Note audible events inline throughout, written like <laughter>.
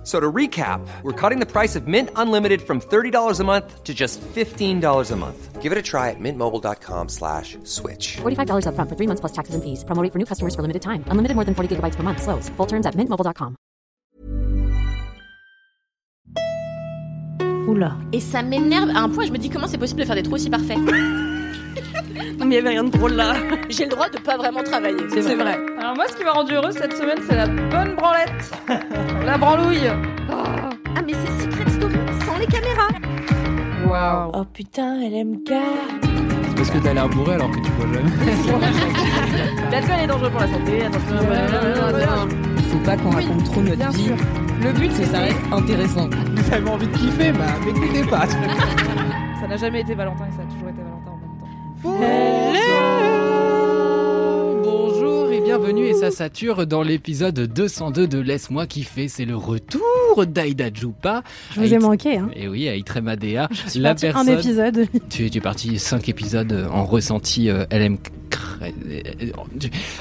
F- So to recap, we're cutting the price of Mint Unlimited from $30 a month to just $15 a month. Give it a try at mintmobile.com slash switch. $45 upfront for three months plus taxes and fees. Promo rate for new customers for limited time. Unlimited more than 40 gigabytes per month. Slows. Full terms at mintmobile.com. Oula. Et ça m'énerve à un point, je me dis comment c'est possible de faire des trous aussi parfaits. Non, mais il y avait rien de drôle là. <laughs> J'ai le droit de pas vraiment travailler. C'est vrai. Alors moi, ce qui m'a rendu heureuse cette semaine, c'est la bonne branlette, <laughs> la branlouille. Ah, mais c'est Secret Story sans les caméras. Waouh. Oh putain, LMK. C'est parce que t'as l'air bourré alors que tu bois jamais. <laughs> L'alcool est dangereux pour la santé. Attention. Il faut pas qu'on raconte trop notre Bien vie. sûr. Le but, C'est c'est ça reste intéressant. Vous avez envie de kiffer, bah m'écoutez pas. Ça n'a jamais été Valentin et ça a toujours été Valentin bienvenue et ça sature dans l'épisode 202 de Laisse-moi kiffer. C'est le retour d'Aïda Djoupa. Je vous ai manqué, hein. Et oui, Aïtra Madea. Je suis La partie un personne- épisode. Tu, tu es parti 5 épisodes en ressenti euh, LM.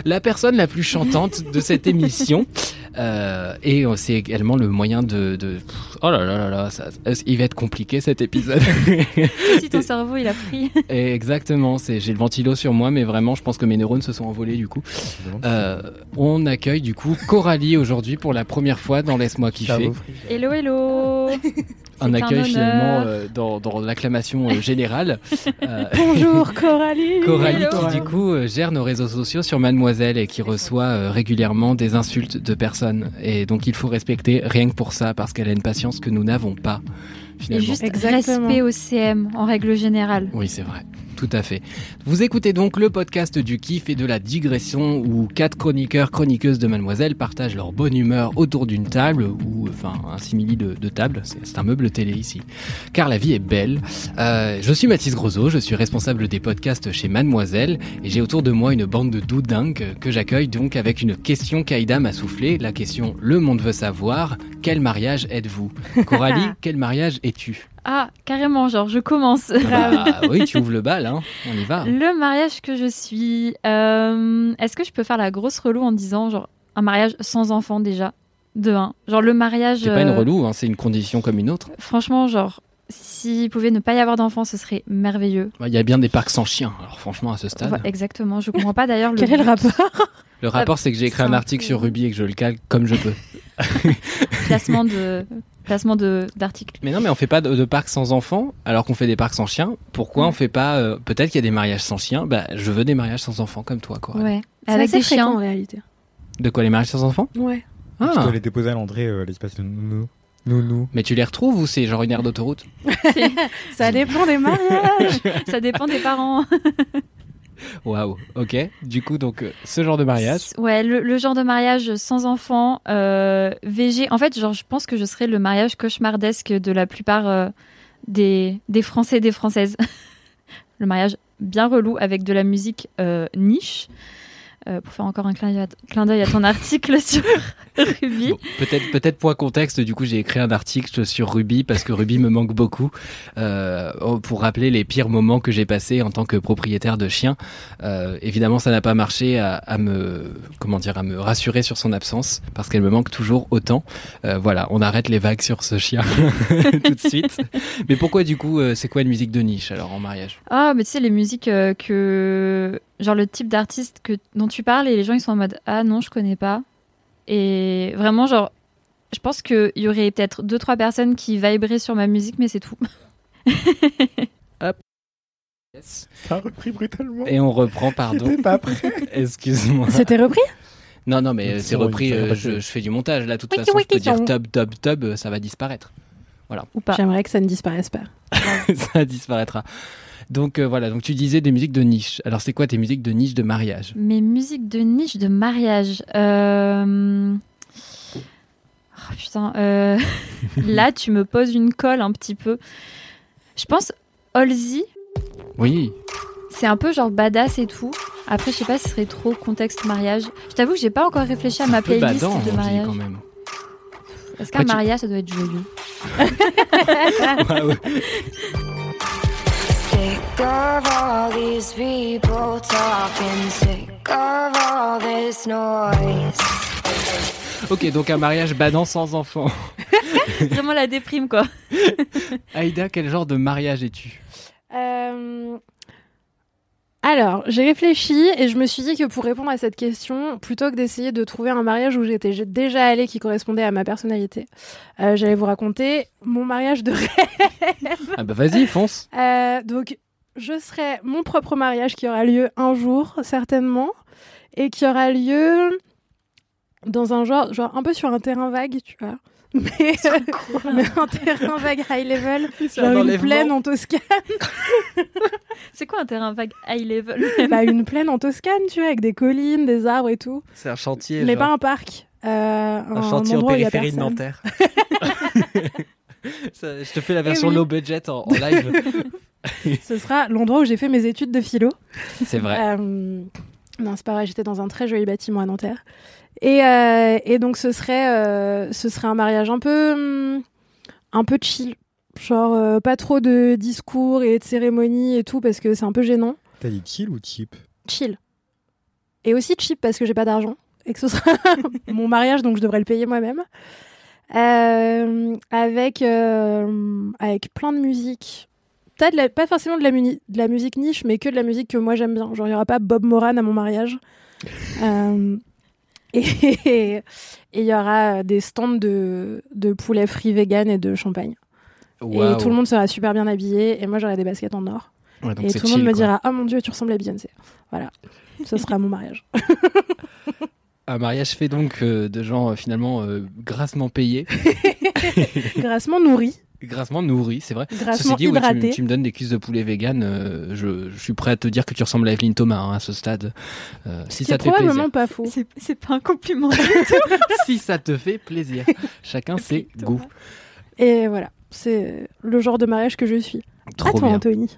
La personne la plus chantante de cette émission. <laughs> Euh, et euh, c'est également le moyen de, de- Oh là là là là, ça- il va être compliqué cet épisode. <laughs> si ton cerveau, il a pris. Et Exactement, c'est j'ai le ventilo sur moi, mais vraiment, je pense que mes neurones se sont envolés du coup. Euh, on accueille du coup Coralie aujourd'hui pour la première fois dans Laisse-moi kiffer. Hello, hello. <laughs> Un accueil finalement euh, dans, dans l'acclamation euh, générale. <laughs> Euh, Bonjour, <laughs> Coralie. Coralie Hello. qui du coup gère nos réseaux sociaux sur Mademoiselle et qui reçoit euh, régulièrement des insultes de personnes. Et donc il faut respecter rien que pour ça parce qu'elle a une patience que nous n'avons pas. Et juste Exactement. respect au CM en règle générale. Oui, c'est vrai. Tout à fait. Vous écoutez donc le podcast du kiff et de la digression où quatre chroniqueurs, chroniqueuses de Mademoiselle partagent leur bonne humeur autour d'une table ou enfin un simili de, de table. C'est un meuble télé ici. Car la vie est belle. Euh, je suis Mathis Grosot, je suis responsable des podcasts chez Mademoiselle et j'ai autour de moi une bande de doudingues que j'accueille donc avec une question qu'Aïda m'a soufflée. La question Le monde veut savoir. Quel mariage êtes-vous? Coralie, <laughs> quel mariage es-tu? Ah, carrément, genre, je commence. Ah bah, oui, tu ouvres le bal, hein. on y va. Le mariage que je suis. euh, Est-ce que je peux faire la grosse relou en disant, genre, un mariage sans enfant déjà? De un. Genre, le mariage. C'est pas une euh, relou, hein, c'est une condition comme une autre. Franchement, genre, s'il pouvait ne pas y avoir d'enfant, ce serait merveilleux. Il y a bien des parcs sans chiens, alors franchement, à ce stade. Ouais, exactement. Je comprends pas d'ailleurs le. Quel est le rapport? Le rapport, c'est que j'ai écrit un article sur Ruby et que je le calque comme je peux. Placement de. Placement de d'article. Mais non, mais on fait pas de, de parcs sans enfants, alors qu'on fait des parcs sans chiens. Pourquoi on fait pas euh, Peut-être qu'il y a des mariages sans chiens? Bah, je veux des mariages sans enfants comme toi, quoi. Ouais. Avec des fréquent, en chiens. réalité. De quoi les mariages sans enfants? Ouais. Ah. Tu dois les déposer à l'entrée, euh, l'espace de nounou. Nounou. Mais tu les retrouves ou c'est genre une aire d'autoroute? <laughs> <laughs> Ça dépend des mariages. <laughs> Ça dépend des parents. <laughs> Waouh. Ok. Du coup, donc euh, ce genre de mariage. Ouais, le, genre de mariage sans enfant, euh, VG. En fait, genre, je pense que je serais le mariage cauchemardesque de la plupart euh, des, des Français et des Françaises. <laughs> le mariage bien relou avec de la musique niche. Euh, pour faire encore un clin d'œil à, ton <laughs> article sur Ruby. Bon, peut-être, peut-être point contexte. Du coup, j'ai écrit un article sur Ruby parce que Ruby me manque beaucoup euh, oh, pour rappeler les pires moments que j'ai passés en tant que propriétaire de chien. Euh, évidemment, ça n'a pas marché à, à me, comment dire, à me rassurer sur son absence parce qu'elle me manque toujours autant. Voilà, on arrête les vagues sur ce chien <laughs> tout de suite. Mais pourquoi du coup, c'est quoi une musique de niche alors en mariage? Ah, mais tu sais, les musiques que. Genre le type d'artiste que, dont tu parles et les gens ils sont en mode Ah non, je connais pas. Et vraiment, genre, je pense qu'il y aurait peut-être deux, trois personnes qui viberaient sur ma musique, mais c'est tout. <laughs> Ça a repris brutalement. Et on reprend, pardon. Pas prêt. <laughs> Excuse-moi. C'était repris? Non, non, mais c'est repris. euh, je, fais du montage là. De toute Wiki, façon, je peux dire tub, tub, tub, ça va disparaître. Ou pas. J'aimerais que ça ne disparaisse pas. <laughs> ça disparaîtra. Donc euh, voilà. Donc tu disais des musiques de niche. Alors c'est quoi tes musiques de niche de mariage? Mes musiques de niche de mariage. Euh... oh, putain. euh, <laughs> Là, tu me poses une colle un petit peu. Je pense Halsey, Oui. c'est un peu genre badass et tout. Après, je sais pas si ce serait trop contexte mariage. Je t'avoue que j'ai pas encore réfléchi à ma playlist badant, de mariage. quand même. Est-ce qu'un tu- mariage, ça doit être joyeux <laughs> Ouais, ouais. Sick of all these people talking, sick of all this noise. Ok, donc un mariage badant sans enfant. <laughs> Vraiment la déprime, quoi. <laughs> Aïda, quel genre de mariage es-tu Euh, Alors, j'ai réfléchi et je me suis dit que pour répondre à cette question, plutôt que d'essayer de trouver un mariage où j'étais déjà allée qui correspondait à ma personnalité, euh, j'allais vous raconter mon mariage de <laughs> rêve. Ah bah vas-y, fonce. Euh, donc, je serai mon propre mariage qui aura lieu un jour, certainement, et qui aura lieu dans un genre, genre un peu sur un terrain vague, tu vois. <laughs> Mais, <laughs> mais un terrain vague high level, <laughs> C'est genre un une plaine en Toscane. C'est quoi un terrain vague high level? Bah, une plaine en Toscane, tu vois, avec des collines, des arbres et tout. C'est un chantier. Mais genre. pas un parc. Euh, un, Un chantier en périphérie de. Nanterre. Ça, je te fais la version oui. low budget en, en live. <laughs> Ce sera l'endroit où j'ai fait mes études de philo. C'est vrai. Euh, non, c'est pas vrai, j'étais dans un très joli bâtiment à Nanterre. Et, euh, et donc, ce serait, euh, ce serait un mariage un peu, hum, un peu chill. Genre, euh, pas trop de discours et de cérémonies et tout, parce que c'est un peu gênant. T'as dit chill ou cheap? Chill. Et aussi cheap, parce que j'ai pas d'argent. Et que ce sera <laughs> mon mariage, donc je devrais le payer moi-même. Euh, avec, euh, avec plein de musique. Pas, de la- pas forcément de la, muni- de la musique niche, mais que de la musique que moi j'aime bien. Genre, il n'y aura pas Bob Moran à mon mariage. <laughs> Euh, <laughs> et il y aura des stands de, de poulet frit vegan et de champagne. Et tout le monde sera super bien habillé. Et moi, j'aurai des baskets en or. Ouais, et tout le monde me quoi. dira Oh mon dieu, tu ressembles à Beyoncé. Voilà. Ce sera mon mariage. <laughs> Un mariage fait donc euh, de gens euh, finalement euh, grassement payés, <laughs> Grassement nourri. grassement nourris, c'est vrai. Grassement Ceci dit, oui, tu, tu me donnes des cuisses de poulet vegan, euh, je, je suis prêt à te dire que tu ressembles à Evelyne Thomas hein, à ce stade. Euh, si C'est ça te fait plaisir. pas faux. C'est pas un compliment. <laughs> si ça te fait plaisir. Chacun <laughs> ses goûts. Et voilà. C'est le genre de mariage que je suis. Trop à toi, bien. Anthony.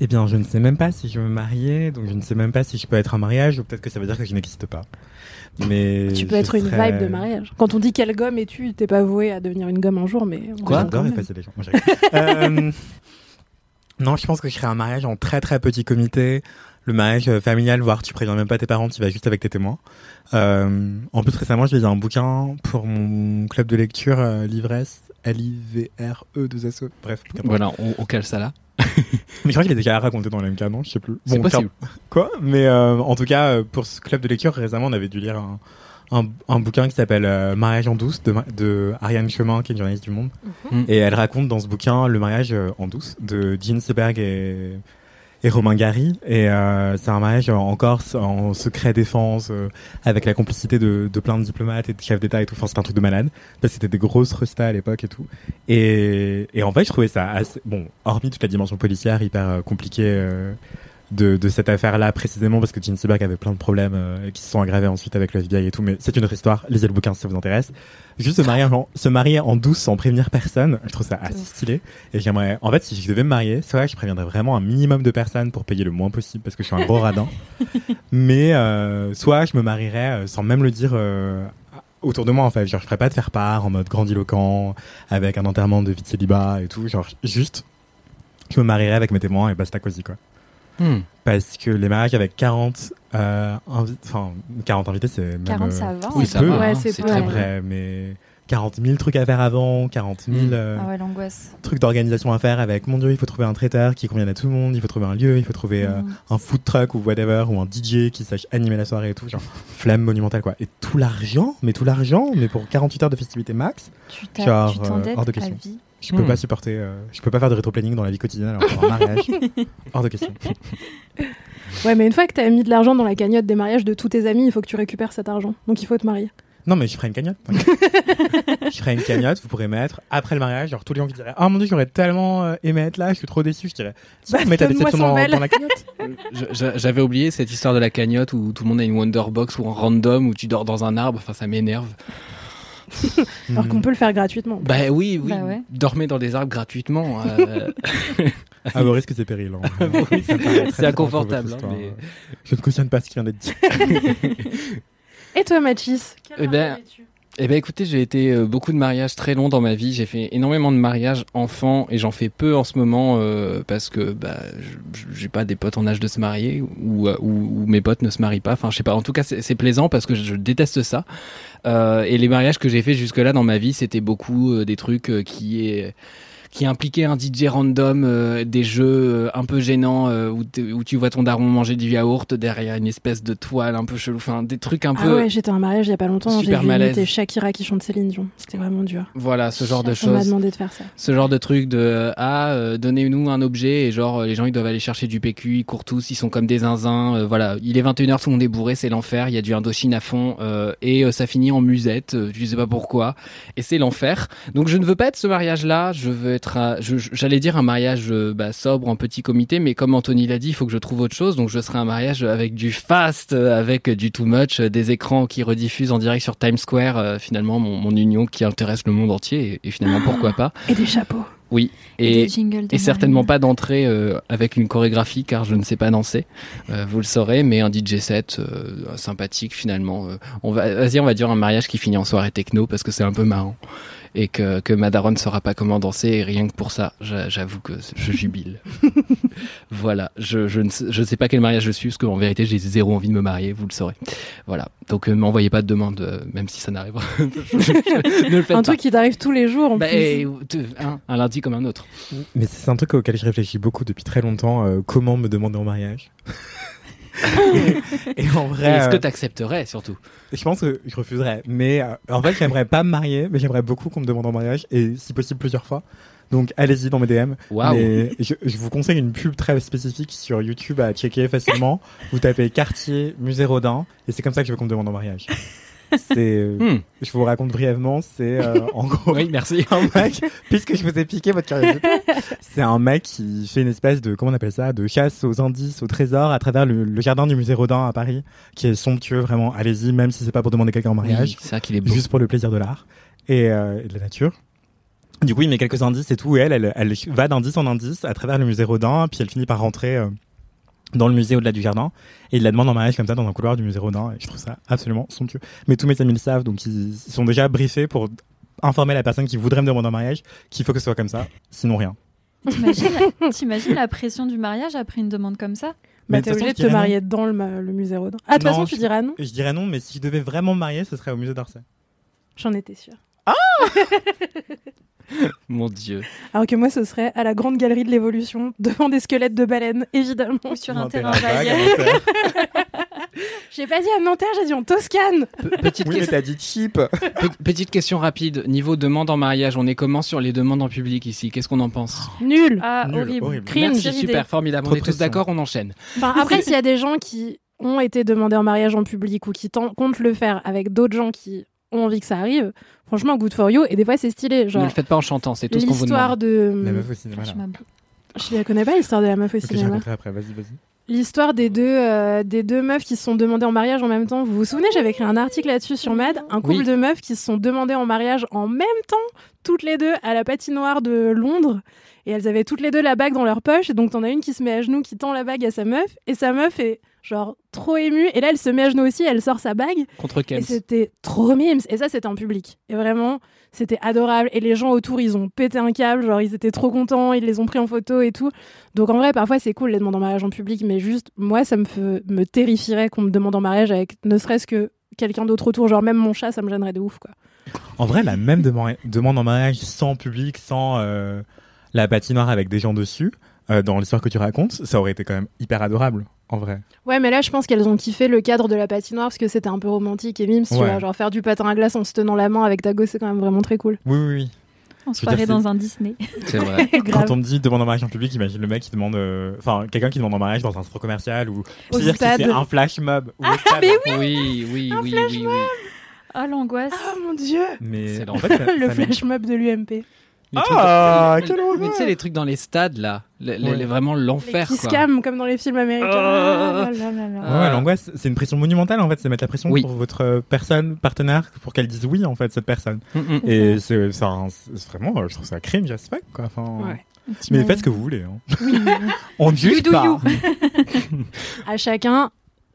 Eh bien, je ne sais même pas si je veux me marier, donc je ne sais même pas si je peux être un mariage, ou peut-être que ça veut dire que je n'existe pas. Mais Tu peux je être une serais- vibe de mariage. Quand on dit quelle gomme es-tu, t'es pas voué à devenir une gomme un jour, mais. on Quoi même. effacer les gens. Je. Euh, Non, je pense que je serais un mariage en très très petit comité. Le mariage euh, familial, voire tu préviens même pas tes parents, tu vas juste avec tes témoins. Euh, en plus, récemment, j'ai lu un bouquin pour mon club de lecture, euh, l'ivresse, L-I-V-R-E-2-S-E. E. Bref. Voilà, on, on cale ça là. <laughs> Mais je crois qu'il est déjà raconté dans l'MK, non? Je sais plus. C'est Bon, possible. Quoi? Mais euh, en tout cas, euh, pour ce club de lecture, récemment, on avait dû lire un, un, un bouquin qui s'appelle euh, Mariage en douce de, de Ariane Chemin, qui est une journaliste du Monde. Mhm. Et elle raconte dans ce bouquin le mariage euh, en douce de Jean Seberg et, et Romain Gary. Et euh, c'est un mariage en Corse, en secret défense, euh, avec la complicité de, de plein de diplomates et de chefs d'État et tout. Enfin, c'est un truc de malade. Parce que c'était des grosses restas à l'époque et tout. Et, et en fait, je trouvais ça assez... Bon, hormis toute la dimension policière hyper euh, compliquée euh, de, de cette affaire-là précisément, parce que Jean Seberg avait plein de problèmes euh, qui se sont aggravés ensuite avec le FBI et tout. Mais c'est une autre histoire. Lisez le bouquin si ça vous intéresse. Juste se marier en, se marier en douce sans prévenir personne, je trouve ça assez stylé. Et j'aimerais, en fait, si je devais me marier, c'est vrai que je préviendrais vraiment un minimum de personnes pour payer le moins possible parce que je suis un gros radin. <laughs> Mais euh, soit je me marierais euh, sans même le dire euh, autour de moi en fait. Genre, je ferais pas de faire part en mode grandiloquent avec un enterrement de vie de célibat et tout. Genre, juste, je me marierais avec mes témoins et basta cosy quoi. Hmm. Parce que les mariages avec 40, euh, invi- enfin, 40 invités, c'est même. 40, euh, ça va, Oui, hein. ça peu, va. Ouais, hein, c'est c'est très ouais. vrai. vrai, mais 40 000 trucs à faire avant, 40 000 Mm. euh, Ah ouais, trucs d'organisation à faire avec, mon dieu, il faut trouver un traiteur qui convienne à tout le monde, il faut trouver un lieu, il faut trouver euh, Mm. un food truck ou whatever, ou un DJ qui sache animer la soirée et tout, genre flamme monumentale quoi. Et tout l'argent, mais tout l'argent, mais pour 48 heures de festivité max, Tu genre tu euh, hors de question. vie. Je peux Mm. pas supporter, euh, je peux pas faire de rétro-planning dans la vie quotidienne alors pour un mariage. <laughs> hors de question. Ouais, mais une fois que t'as mis de l'argent dans la cagnotte des mariages de tous tes amis, il faut que tu récupères cet argent. Donc il faut te marier. Non, mais je ferai une cagnotte. je <laughs> ferai une cagnotte, vous pourrez mettre après le mariage, genre tous les gens qui diraient Ah mon dieu, j'aurais tellement euh, aimé être là, je suis trop déçu. Je dirais Bah, mets ta déception 100 dans, la cagnotte. <laughs> J'avais oublié cette histoire de la cagnotte où tout le monde a une Wonderbox ou un random où tu dors dans un arbre. Enfin, ça m'énerve. <laughs> Alors qu'on peut le faire gratuitement. Bah oui, oui. Bah ouais. Dormez dans des arbres gratuitement. euh, À vos risques et périls. hein. Oui, Ça me paraît très c'est inconfortable, hein, mais- Je ne cautionne pas ce qui vient d'être dit. Et toi, Mathis Eh ben, Eh ben écoutez, j'ai été euh, beaucoup de mariages très longs dans ma vie. J'ai fait énormément de mariages enfants et j'en fais peu en ce moment euh, parce que bah je- j'ai pas des potes en âge de se marier ou, ou, ou mes potes ne se marient pas. Enfin, je sais pas. En tout cas, c'est plaisant parce que je, je déteste ça. Euh, et les mariages que j'ai fait jusque-là dans ma vie, c'était beaucoup des trucs qui est qui impliquaient un DJ random, euh, des jeux euh, un peu gênants euh, où, où tu vois ton daron manger du yaourt derrière une espèce de toile un peu chelou, enfin des trucs un Ah peu ouais, j'étais à un mariage il y a pas longtemps. J'ai vu Shakira qui chante Céline Dion. C'était vraiment dur. voilà ce genre de On m'a choses. demandé de faire ça. Ce genre de truc de ah donnez-nous un objet et genre les gens ils doivent aller chercher du PQ, ils courent tous, ils sont comme des zinzins. voilà, il est 21h, tout le monde est bourré, c'est l'enfer. Il y a du Indochine à fond et ça finit en musette. je sais pas pourquoi et c'est l'enfer. Donc je ne veux pas être ce mariage-là. Je veux être, j'allais dire un mariage euh, bah, sobre en petit comité, mais comme Anthony l'a dit, il faut que je trouve autre chose. Donc je serai un mariage avec du fast, euh, avec du too much, euh, des écrans qui rediffusent en direct sur Times Square. euh, finalement, mon, mon union qui intéresse le monde entier et, et finalement pourquoi pas. Et des chapeaux. Oui, Et et, de et certainement pas d'entrée euh, avec une chorégraphie car je ne sais pas danser, Euh, vous le saurez, mais un DJ set euh, sympathique finalement. On va, vas-y, on va dire un mariage qui finit en soirée techno parce que c'est un peu marrant et que, que Madaron ne saura pas comment danser et rien que pour ça, j'a- j'avoue que je jubile. <laughs> voilà, je, je ne sais, je sais pas quel mariage je suis parce qu'en vérité j'ai zéro envie de me marier, vous le saurez. Voilà, donc euh, m'envoyez pas de demande euh, même si ça <laughs> ne faites Un pas. truc qui t'arrive tous les jours en Bah, plus. un lundi comme un autre. Mais c'est un truc auquel je réfléchis beaucoup depuis très longtemps. euh, comment me demander en mariage? Et en vrai, Est-ce que euh, tu accepterais surtout je pense que je refuserais. Mais euh, en fait, j'aimerais pas me marier, mais j'aimerais beaucoup qu'on me demande en mariage et si possible plusieurs fois. Donc allez-y dans mes DM. Waouh. Mais je, je vous conseille une pub très spécifique sur YouTube à checker facilement. vous tapez quartier musée Rodin et c'est comme ça que je veux qu'on me demande en mariage. C'est, euh, Hmm. je vous raconte brièvement, c'est euh, en gros Oui, merci. <laughs> un mec, puisque je vous ai piqué votre curiosité, c'est un mec qui fait une espèce de, comment on appelle ça, de chasse aux indices, aux trésors à travers le, le jardin du musée Rodin à Paris, qui est somptueux, vraiment. Allez-y, même si c'est pas pour demander quelqu'un en mariage, Oui, c'est ça qu'il est beau. juste pour le plaisir de l'art et, euh, et de la nature. Du coup, il met quelques indices et tout, et elle, elle, elle va d'indice en indice à travers le musée Rodin, puis elle finit par rentrer euh, dans le musée au-delà du jardin, et il la demande en mariage comme ça dans un couloir du musée Rodin, et je trouve ça absolument somptueux. Mais tous mes amis le savent, donc ils, sont déjà briefés pour informer la personne qui voudrait me demander en mariage qu'il faut que ce soit comme ça, sinon rien. T'imagines <laughs> t'imagines la pression du mariage après une demande comme ça? Bah, Mais de t'es obligé de te dirais marier dans le, musée Rodin. Ah, de toute façon, je- tu diras non? Je dirais non, mais si je devais vraiment me marier, ce serait au musée d'Orsay. J'en étais sûre. <laughs> Mon Dieu. Alors que moi, ce serait à la grande galerie de l'évolution, devant des squelettes de baleines, évidemment. Ou sur Ou un terrain terrain vague Nanterre. <laughs> J'ai pas dit à Nanterre, j'ai dit en Toscane. Pe- petite, Oui, mais question, t'as dit cheap. <laughs> pe- petite question rapide. Niveau demande en mariage, on est comment sur les demandes en public ici? Qu'est-ce qu'on en pense? Nul. Ah, Nul, horrible. horrible. Cringe. Merci, super, formidable. Trop on est tous d'accord, on enchaîne. Enfin, après, s'il y a des gens qui ont été demandés en mariage en public ou qui ten- comptent le faire avec d'autres gens qui ont envie que ça arrive, franchement, good for you. Et des fois, c'est stylé. Ne Genre, le faites pas en chantant, c'est tout ce qu'on vous l'histoire demande. La de. meuf au cinéma. là. Je la connais pas, l'histoire de la meuf au Ok, je cinéma. après, vas-y, vas-y. L'histoire des deux, euh, des deux meufs qui se sont demandées en mariage en même temps. Vous vous souvenez, j'avais écrit un article là-dessus sur Mad. Un couple Oui. de meufs qui se sont demandées en mariage en même temps, toutes les deux, à la patinoire de Londres. Et elles avaient toutes les deux la bague dans leur poche. Et donc, t'en as une qui se met à genoux, qui tend la bague à sa meuf. Et sa meuf est genre trop émue. Et là, elle se met à genoux aussi, elle sort sa bague. Contre Et Kems. c'était trop mimes. Et ça, c'était en public. Et vraiment, c'était adorable. Et les gens autour, ils ont pété un câble. Genre, ils étaient trop contents. Ils les ont pris en photo et tout. Donc, en vrai, parfois, c'est cool les demandes en mariage en public. Mais juste, moi, ça me, fe- me terrifierait qu'on me demande en mariage avec ne serait-ce que quelqu'un d'autre autour. Genre, même mon chat, ça me gênerait de ouf, quoi. En vrai, la même dema- demande en mariage sans public, sans euh, la patinoire avec des gens dessus, euh, dans l'histoire que tu racontes, ça aurait été quand même hyper adorable, en vrai. Ouais, mais là, je pense qu'elles ont kiffé le cadre de la patinoire parce que c'était un peu romantique et mimes, tu Ouais. vois. Genre, faire du patin à glace en se tenant la main avec ta gosse, c'est quand même vraiment très cool. Oui, oui, oui. Dire, soirée c'est- dans un Disney. C'est vrai. <laughs> Grave. Quand on me dit demande en mariage en public, imagine le mec qui demande, euh, enfin, quelqu'un qui demande en mariage dans un centre commercial ou, Au c'est-à-dire que stade. c'est un flash mob. ou au stade. mais oui, oui, oui, oui, oui. Ah, l'angoisse. Oh mon dieu! Mais C'est en fait, ça- <laughs> le ça flash mob de l'UMP. Les trucs- Ah, les- quelle horreur. Mais tu sais, les trucs dans les stades, là, Ouais. vraiment l'enfer, qui scam comme dans les films américains. Ah. Ah. Ouais, l'angoisse, c'est une pression monumentale en fait, c'est mettre la pression Oui. pour votre euh, personne, partenaire, pour qu'elle dise oui en fait, cette personne. Mm, mm. Et c'est vraiment, je trouve ça as fuck quoi. Enfin, Ouais. Mais faites ce que vous voulez. Hein. <laughs> On ne juge do pas. you. <laughs> À chacun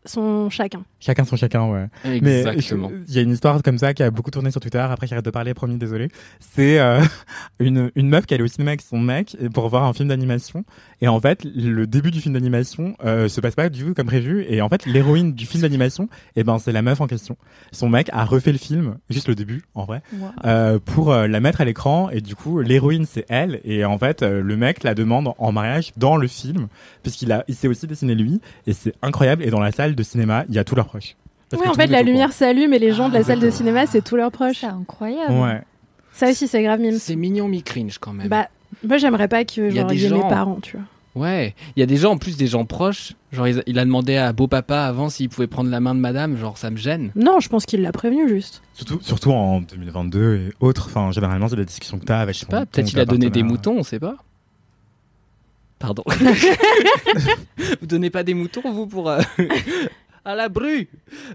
son chacun. Chacun son chacun, ouais. Exactement. Mais il y a une histoire comme ça qui a beaucoup tourné sur Twitter. Après, j'arrête de parler, promis, désolé. C'est euh, <laughs> une, une meuf qui allait au cinéma avec son mec pour voir un film d'animation. Et en fait, le début du film d'animation euh, se passe pas du tout comme prévu. Et en fait, l'héroïne du film d'animation, eh ben, c'est la meuf en question. Son mec a refait le film, juste le début, en vrai, Wow. euh, pour euh, la mettre à l'écran. Et du coup, l'héroïne, c'est elle. Et en fait, euh, le mec la demande en mariage dans le film, puisqu'il a, il s'est aussi dessiné lui. Et c'est incroyable. Et dans la salle de cinéma, il y a tous leurs proches. Parce Oui, que en fait, la lumière s'allume et les gens de la Ah, salle de cinéma, c'est tous leurs proches. C'est incroyable. Ouais. Ça aussi, c'est grave mime. C'est mignon mi-cringe quand même. Bah, moi, j'aimerais pas que y genre, il y ait mes gens- parents, tu vois. Ouais, il y a des gens, en plus des gens proches. Genre, il a demandé à beau papa avant s'il pouvait prendre la main de madame. Genre, ça me gêne. Non, je pense qu'il l'a prévenu juste. Surtout, surtout en 2022 et autres. Enfin, généralement, c'est des discussions que t'as avec. Je sais pas, peut-être il a donné des moutons, on sait pas. Pardon. <laughs> <laughs> vous donnez pas des moutons, vous, pour. euh, à la bru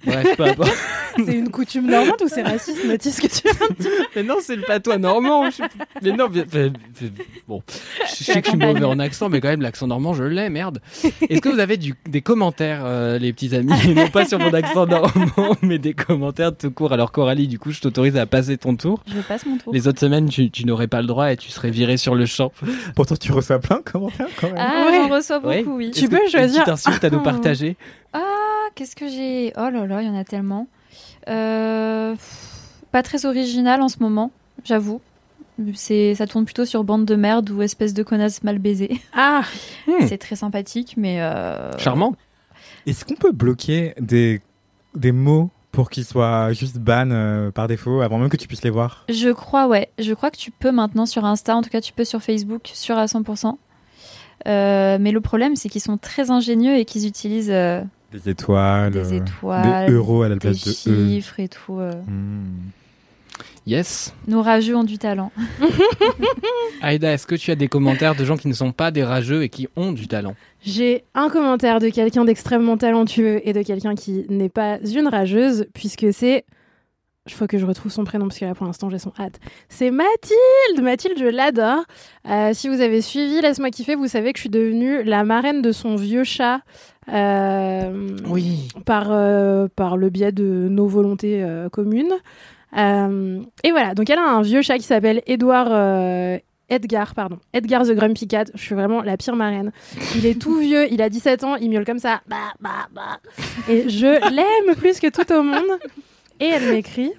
Bref, peu importe. C'est une coutume normande ou c'est raciste, Mathis, que tu viens de dire? Mais non, c'est le patois normand. je- Mais non, mais- mais- mais- bon. Je sais que je suis mauvais en accent, mais quand même, l'accent normand, je l'ai, merde. Est-ce que vous avez du- des commentaires, euh, les petits amis Non pas sur mon accent normand, <laughs> mais des commentaires tout court? Alors, Coralie, du coup, je t'autorise à passer ton tour. Je passe mon tour. Les autres semaines, tu, tu n'aurais pas le droit et tu serais viré sur le champ. Pourtant, tu reçois plein de commentaires quand même. Ah, Ouais. j'en reçois Ouais. beaucoup, oui. Tu peux une choisir petite insulte à nous <laughs> partager? Ah, qu'est-ce que j'ai? Oh là là, il y en a tellement. Euh, Pas très original en ce moment, j'avoue. C'est, ça tourne plutôt sur bande de merde ou espèce de connasse mal baisée. <laughs> Ah, Hmm. C'est très sympathique, mais euh, Charmant. Est-ce qu'on peut bloquer des, des mots pour qu'ils soient juste ban euh, par défaut avant même que tu puisses les voir? Je crois, ouais. Je crois que tu peux maintenant sur Insta, en tout cas tu peux sur Facebook, sur à 100%. Euh, mais le problème, c'est qu'ils sont très ingénieux et qu'ils utilisent euh, Des étoiles, des euh, étoiles, des euros à la place de E. chiffres et tout. euh. Hmm. Yes. Nos rageux ont du talent. <laughs> Aïda, est-ce que tu as des commentaires de gens qui ne sont pas des rageux et qui ont du talent? J'ai un commentaire de quelqu'un d'extrêmement talentueux et de quelqu'un qui n'est pas une rageuse, puisque c'est. Il faut que je retrouve son prénom parce que là pour l'instant j'ai son hâte. C'est Mathilde Mathilde, je l'adore. Euh, si vous avez suivi Laisse-moi kiffer, vous savez que je suis devenue la marraine de son vieux chat. Euh, Oui. par, euh, par le biais de nos volontés euh, communes. Et voilà, donc elle a un vieux chat qui s'appelle Edouard. Edgar, pardon. Edgar the Grumpy Cat. Je suis vraiment la pire marraine. Il est tout vieux, il a 17 ans, il miaule comme ça. Bah, bah, bah. Et je l'aime plus que tout au monde. Et elle m'écrit.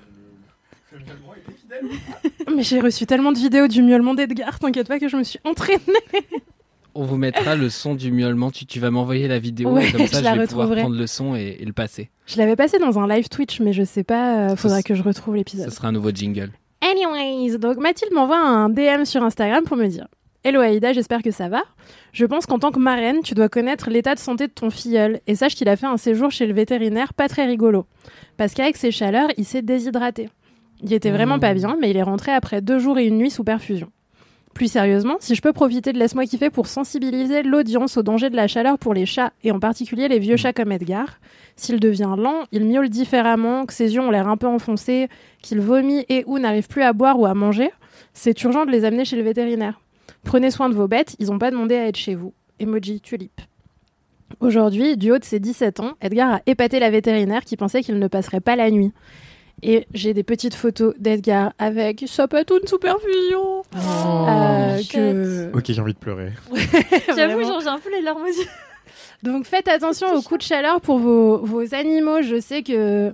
Mais j'ai reçu tellement de vidéos du miaulement d'Edgar, t'inquiète pas que je me suis entraînée. On vous mettra le son du miaulement. Tu, tu vas m'envoyer la vidéo Ouais, et comme ça je vais pouvoir prendre le son et, et le passer. Je l'avais passé dans un live Twitch, mais je sais pas, euh, faudra que je retrouve l'épisode. Ce sera un nouveau jingle. Anyways, donc Mathilde m'envoie un DM sur Instagram pour me dire Hello Aïda, j'espère que ça va. Je pense qu'en tant que marraine, tu dois connaître l'état de santé de ton filleul et sache qu'il a fait un séjour chez le vétérinaire pas très rigolo. Parce qu'avec ses chaleurs, il s'est déshydraté. Il était vraiment pas bien, mais il est rentré après deux jours et une nuit sous perfusion. Plus sérieusement, si je peux profiter de Laisse-moi kiffer pour sensibiliser l'audience au danger de la chaleur pour les chats, et en particulier les vieux chats comme Edgar, s'il devient lent, il miaule différemment, que ses yeux ont l'air un peu enfoncés, qu'il vomit et ou n'arrive plus à boire ou à manger, c'est urgent de les amener chez le vétérinaire. Prenez soin de vos bêtes, ils n'ont pas demandé à être chez vous. Emoji tulipe. Aujourd'hui, du haut de ses 17 ans, Edgar a épaté la vétérinaire qui pensait qu'il ne passerait pas la nuit. Et j'ai des petites photos d'Edgar avec sa patoune sous perfusion. Euh, que... Ok, j'ai envie de pleurer. <laughs> <laughs> J'avoue, genre, j'ai un peu les larmes aux yeux. <laughs> Donc faites attention aux coups de chaleur pour vos, vos animaux. Je sais que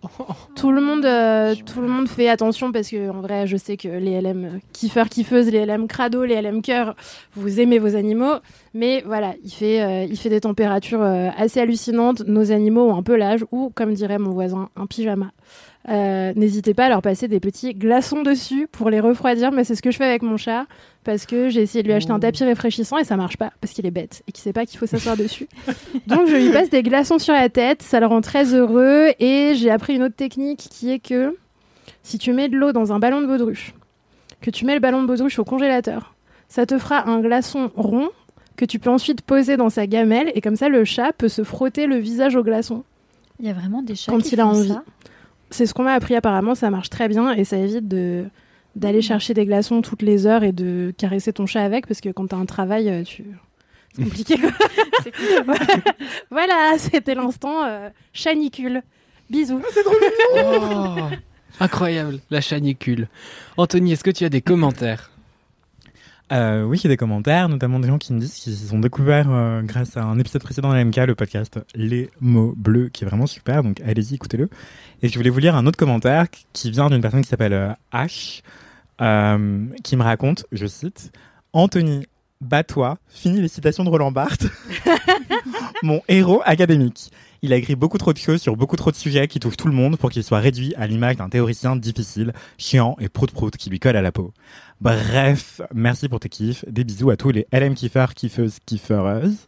tout le monde, euh, tout le monde fait attention parce que en vrai, je sais que les LM kiffeurs, kiffeuses, les LM crado, les LM cœur, vous aimez vos animaux. Mais voilà, il fait, euh, il fait des températures euh, assez hallucinantes. Nos animaux ont un peu l'âge ou, comme dirait mon voisin, un pyjama. Euh, N'hésitez pas à leur passer des petits glaçons dessus pour les refroidir, mais c'est ce que je fais avec mon chat parce que j'ai essayé de lui acheter un tapis réfraîchissant et ça marche pas parce qu'il est bête et qu'il sait pas qu'il faut s'asseoir dessus. <laughs> Donc je lui passe des glaçons sur la tête, ça le rend très heureux et j'ai appris une autre technique qui est que si tu mets de l'eau dans un ballon de baudruche, que tu mets le ballon de baudruche au congélateur, ça te fera un glaçon rond que tu peux ensuite poser dans sa gamelle et comme ça le chat peut se frotter le visage au glaçon Il y a vraiment des chats quand qui il a font envie. ça. C'est ce qu'on m'a appris apparemment, ça marche très bien et ça évite de d'aller chercher des glaçons toutes les heures et de caresser ton chat avec parce que quand t'as un travail, euh, tu c'est compliqué quoi. <laughs> <laughs> voilà, c'était l'instant euh, chanicule. Bisous. Oh, incroyable, la chanicule. Anthony, est-ce que tu as des commentaires? Euh, oui, il y a des commentaires, notamment des gens qui me disent qu'ils ont découvert euh, grâce à un épisode précédent de l'MK, le podcast Les mots bleus, qui est vraiment super, donc allez-y, écoutez-le. Et je voulais vous lire un autre commentaire qui vient d'une personne qui s'appelle euh, H, euh, qui me raconte, je cite, Anthony, bats-toi, finis les citations de Roland Barthes, <laughs> mon héros académique. Il a écrit beaucoup trop de choses sur beaucoup trop de sujets qui touchent tout le monde pour qu'il soit réduit à l'image d'un théoricien difficile, chiant et prout-prout qui lui colle à la peau. Bref, merci pour tes kiffs. Des bisous à tous les LM kiffeurs, kiffeuses, kiffeuses.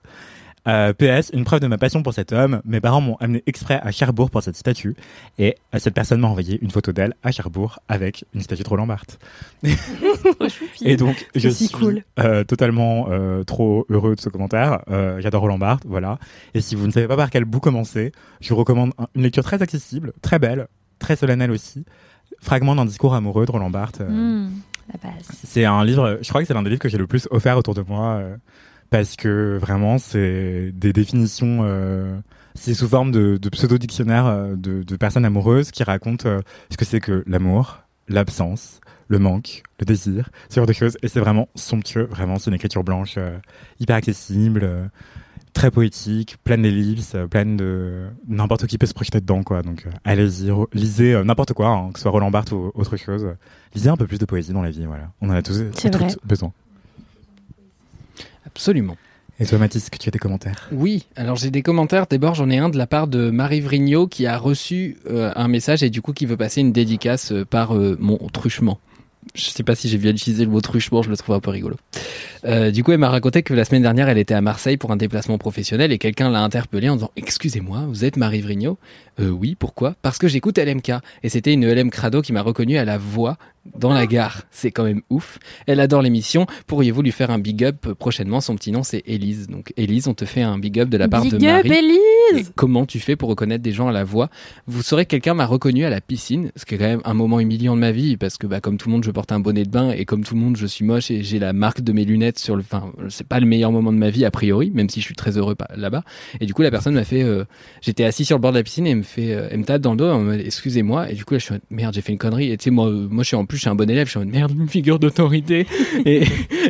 Euh, PS, une preuve de ma passion pour cet homme, mes parents m'ont amené exprès à Cherbourg pour cette statue et euh, cette personne m'a envoyé une photo d'elle à Cherbourg avec une statue de Roland Barthes. <laughs> et donc, je si suis cool. euh, totalement euh, trop heureux de ce commentaire. J'adore Roland Barthes, voilà. Et si vous ne savez pas par quel bout commencer, je vous recommande un- une lecture très accessible, très belle, très solennelle aussi. Fragment d'un discours amoureux de Roland Barthes. Hmm, c'est un livre, je crois que c'est l'un des livres que j'ai le plus offert autour de moi parce que vraiment c'est des définitions, euh, c'est sous forme de, de pseudo-dictionnaire euh, de, de personnes amoureuses qui racontent euh, ce que c'est que l'amour, l'absence, le manque, le désir, ce genre de choses. Et c'est vraiment somptueux, vraiment c'est une écriture blanche euh, hyper accessible. Très poétique, pleine d'ellipses, pleine de n'importe qui peut se projeter dedans quoi. Donc allez-y, lisez n'importe quoi, hein, que ce soit Roland Barthes ou autre chose. Lisez un peu plus de poésie dans la vie, voilà. On en a tous vrai. besoin. Absolument. Et toi, Mathis, est-ce que tu as des commentaires? Oui, alors j'ai des commentaires. D'abord, j'en ai un de la part de Marie Vrigno qui a reçu euh, un message et du coup qui veut passer une dédicace euh, par euh, mon truchement. Je sais pas si j'ai bien utilisé le mot truchement, je le trouve un peu rigolo. Du coup, elle m'a raconté que la semaine dernière, elle était à Marseille pour un déplacement professionnel et quelqu'un l'a interpellée en disant Excusez-moi, vous êtes Marie Vrigno? Oui, pourquoi? Parce que j'écoute LMK. Et c'était une LM Crado qui m'a reconnu à la voix dans la gare. C'est quand même ouf. Elle adore l'émission. Pourriez-vous lui faire un big up prochainement? Son petit nom, c'est Élise. Donc, Élise, on te fait un big up de la part Big de up, Marie. Et Élise comment tu fais pour reconnaître des gens à la voix? Vous saurez que quelqu'un m'a reconnu à la piscine, ce qui est quand même un moment humiliant de ma vie, parce que bah, comme tout le monde, je porte un bonnet de bain, et comme tout le monde, je suis moche et j'ai la marque de mes lunettes sur le... Enfin, c'est pas le meilleur moment de ma vie, a priori, même si je suis très heureux là-bas. Et du coup, la personne m'a fait... euh, J'étais assis sur le bord de la piscine et elle me fait... euh, elle me tape dans le dos, excusez-moi, et du coup, là, je suis merde, j'ai fait une connerie, et tu sais, moi, euh, moi, je suis en plus, je suis un bon élève, je suis en mode, merde, une figure d'autorité. <laughs> et,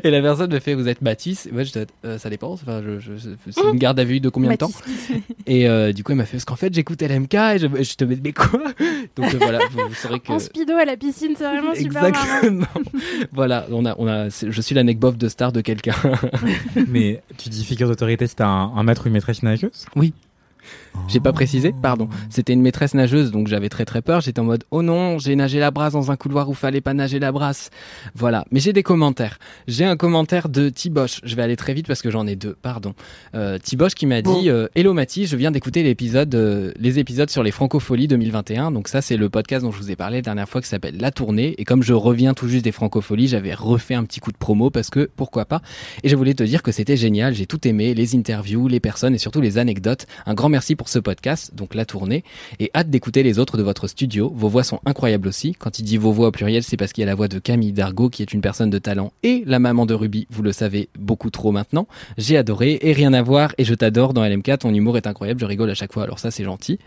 et la personne me fait, vous êtes Mathis Et moi, je dis, Euh, ça dépend, enfin, je, je- c'est une garde à vue de combien de temps <laughs> et euh, du coup, elle m'a fait parce qu'en fait, j'écoute LMK et je, je te mets mais quoi? Donc euh, voilà, vous, vous saurez que En speedo à la piscine, c'est vraiment super exactement. voilà, on a, on a, je suis l'anecdote de star de quelqu'un. Mais tu dis figure d'autorité, c'était un, un maître ou une maîtresse nageuse Oui. J'ai pas précisé, pardon. C'était une maîtresse nageuse, donc j'avais très très peur. J'étais en mode, oh non, j'ai nagé la brasse dans un couloir où fallait pas nager la brasse. Voilà. Mais j'ai des commentaires. J'ai un commentaire de Tiboche. Je vais aller très vite parce que j'en ai deux, pardon. Euh, Tiboche qui m'a dit, euh, Hello Mathis, je viens d'écouter l'épisode, euh, les épisodes sur les Francopholies 2021. Donc ça, c'est le podcast dont je vous ai parlé la dernière fois qui s'appelle La Tournée. Et comme je reviens tout juste des Francopholies, j'avais refait un petit coup de promo parce que pourquoi pas. Et je voulais te dire que c'était génial. J'ai tout aimé, les interviews, les personnes et surtout les anecdotes. Un grand merci pour ce podcast, donc La Tournée. Et hâte d'écouter les autres de votre studio. Vos voix sont incroyables aussi. Quand il dit vos voix au pluriel, c'est parce qu'il y a la voix de Camille Dargaud qui est une personne de talent et la maman de Ruby. Vous le savez beaucoup trop maintenant. J'ai adoré et rien à voir et je t'adore dans LMK. Ton humour est incroyable. Je rigole à chaque fois. Alors ça, c'est gentil.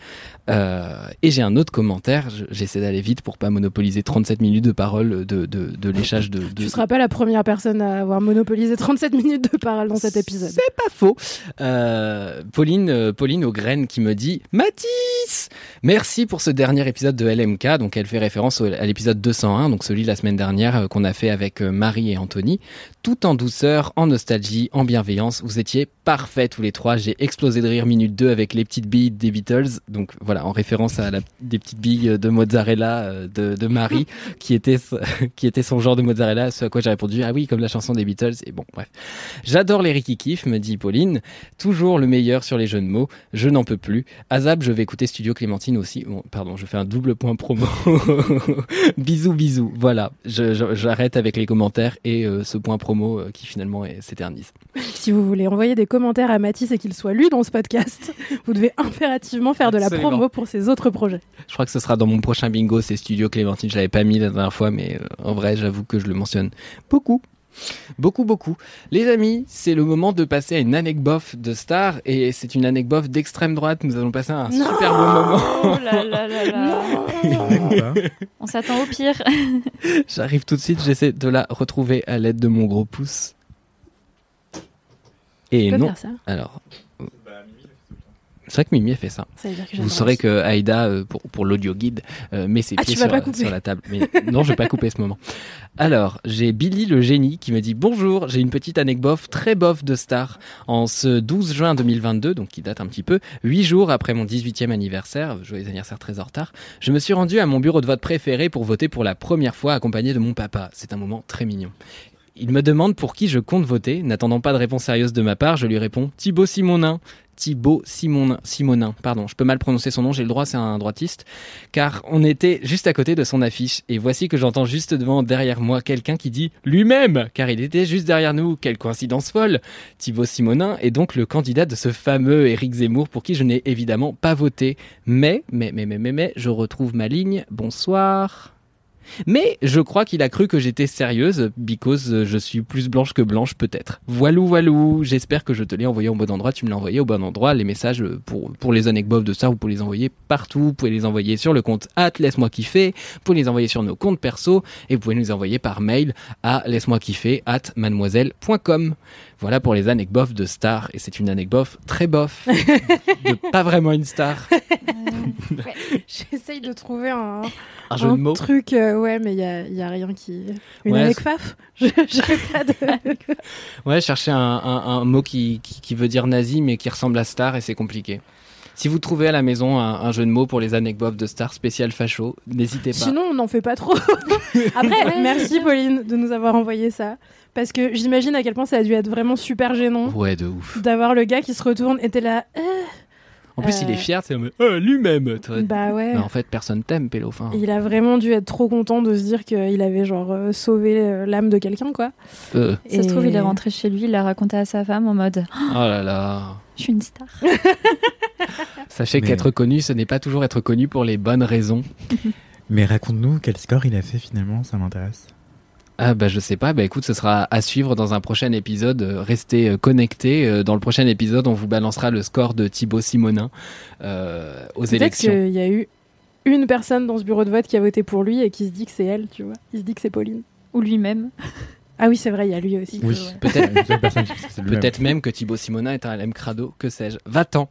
Euh, et j'ai un autre commentaire. Je- J'essaie d'aller vite pour pas monopoliser 37 minutes de parole de, de, de léchage de, de, Tu seras pas la première personne à avoir monopolisé 37 minutes de parole dans cet épisode. C'est pas faux. Euh, Pauline, euh, Pauline aux graines qui me dit Mathis, merci pour ce dernier épisode de LMK. Donc elle fait référence à l'épisode 201, donc celui de la semaine dernière euh, qu'on a fait avec euh, Marie et Anthony. Tout en douceur, en nostalgie, en bienveillance. Vous étiez parfaits tous les trois. J'ai explosé de rire minute 2 avec les petites billes des Beatles. Donc voilà, en référence à la, des petites billes de mozzarella euh, de, de Marie, <laughs> qui était, <laughs> qui était son genre de mozzarella. Ce à quoi j'ai répondu Ah oui, comme la chanson des Beatles. Et bon, bref. J'adore les Ricky Kiff, me dit Pauline. Toujours le meilleur sur les jeux de mots. Je n'en peux plus. Azab, je vais écouter Studio Clémentine aussi. Bon, pardon, je fais un double point promo. <laughs> bisous, bisous. Voilà, j'arrête avec les commentaires et euh, ce point promo euh, qui finalement s'éternise. Si vous voulez envoyer des commentaires à Mathis et qu'il soit lu dans ce podcast, <laughs> vous devez impérativement faire de la promo pour ses autres projets. Je crois que ce sera dans mon prochain bingo, c'est Studio Clémentine. Je l'avais pas mis la dernière fois, mais euh, en vrai, j'avoue que je le mentionne beaucoup. Beaucoup, beaucoup. Les amis, c'est le moment de passer à une anecdote de star et c'est une anecdote d'extrême droite. Nous allons passer un super bon moment. <laughs> Oh là là là là. On s'attend au pire. <laughs> J'arrive tout de suite, j'essaie de la retrouver à l'aide de mon gros pouce. Et Tu peux non. faire ça Alors. C'est vrai que Mimi a fait ça. Vous saurez que Aïda, euh, pour, pour l'audio guide, euh, met ses Ah, pieds sur, la- couper. sur la table. Mais non, je vais pas couper ce moment. Alors, j'ai Billy le génie qui me dit Bonjour, j'ai une petite anecdote très bof de star. En ce 12 juin 2022, donc qui date un petit peu, huit jours après mon 18e anniversaire, joyeux anniversaire très en retard, je me suis rendu à mon bureau de vote préféré pour voter pour la première fois accompagné de mon papa. C'est un moment très mignon. Il me demande pour qui je compte voter. N'attendant pas de réponse sérieuse de ma part, je lui réponds Thibaut Simonin. Thibaut Simonin, pardon, je peux mal prononcer son nom, j'ai le droit, c'est un droitiste, car on était juste à côté de son affiche, et voici que j'entends juste devant, derrière moi, quelqu'un qui dit lui-même, car il était juste derrière nous, quelle coïncidence folle! Thibaut Simonin est donc le candidat de ce fameux Éric Zemmour, pour qui je n'ai évidemment pas voté, mais, mais, mais, mais, mais, mais, je retrouve ma ligne, bonsoir mais je crois qu'il a cru que j'étais sérieuse, because euh, je suis plus blanche que blanche peut-être. Voilou, voilou, j'espère que je te l'ai envoyé au bon endroit, tu me l'as envoyé au bon endroit, les messages euh, pour, pour les anecdotes de ça, vous pouvez les envoyer partout, vous pouvez les envoyer sur le compte at laisse-moi kiffer, vous pouvez les envoyer sur nos comptes perso, et vous pouvez nous envoyer par mail à laisse-moi kiffer at mademoiselle.com. Voilà pour les anecdotes de star, et c'est une anecdote très bof, <laughs> de pas vraiment une star. <laughs> J'essaye de trouver un, Un jeu de mots. truc, euh, ouais, mais il y a, rien qui. Une Ouais, faf? Je- pas de. <laughs> Ouais, chercher un, un- un mot qui, qui, qui veut dire nazi mais qui ressemble à star et c'est compliqué. Si vous trouvez à la maison un, un jeu de mots pour les anecdotes de star spécial facho, n'hésitez pas. Sinon, on n'en fait pas trop. Après, Ouais, merci Pauline de nous avoir envoyé ça. Parce que j'imagine à quel point ça a dû être vraiment super gênant Ouais, de ouf. d'avoir le gars qui se retourne et t'es là. euh, En plus, il Euh. est fier, c'est oh, lui-même. toi. Bah ouais. Mais en fait, personne t'aime, Pélo. Enfin, Il a vraiment dû être trop content de se dire qu'il avait genre euh, sauvé euh, l'âme de quelqu'un quoi. euh, Ça se trouve, il est Et- rentré chez lui, il l'a raconté à sa femme en mode <gasps> oh là là. Je suis une star. <laughs> Sachez Mais- qu'être connu, ce n'est pas toujours être connu pour les bonnes raisons. <laughs> Mais raconte-nous quel score il a fait finalement, ça m'intéresse. Ah bah je sais pas, bah écoute, ce sera à suivre dans un prochain épisode. Euh, Restez euh, connectés. Euh, Dans le prochain épisode, on vous balancera le score de Thibaut Simonin euh, aux Peut-être élections. qu'il y a eu une personne dans ce bureau de vote qui a voté pour lui et qui se dit que c'est elle, tu vois. Il se dit que c'est Pauline. Ou lui-même. Ah oui, c'est vrai, il y a lui aussi. Oui, Peut-être-. <laughs> Peut-être même que Thibaut Simonin est un LM crado, que sais-je. Va-t'en.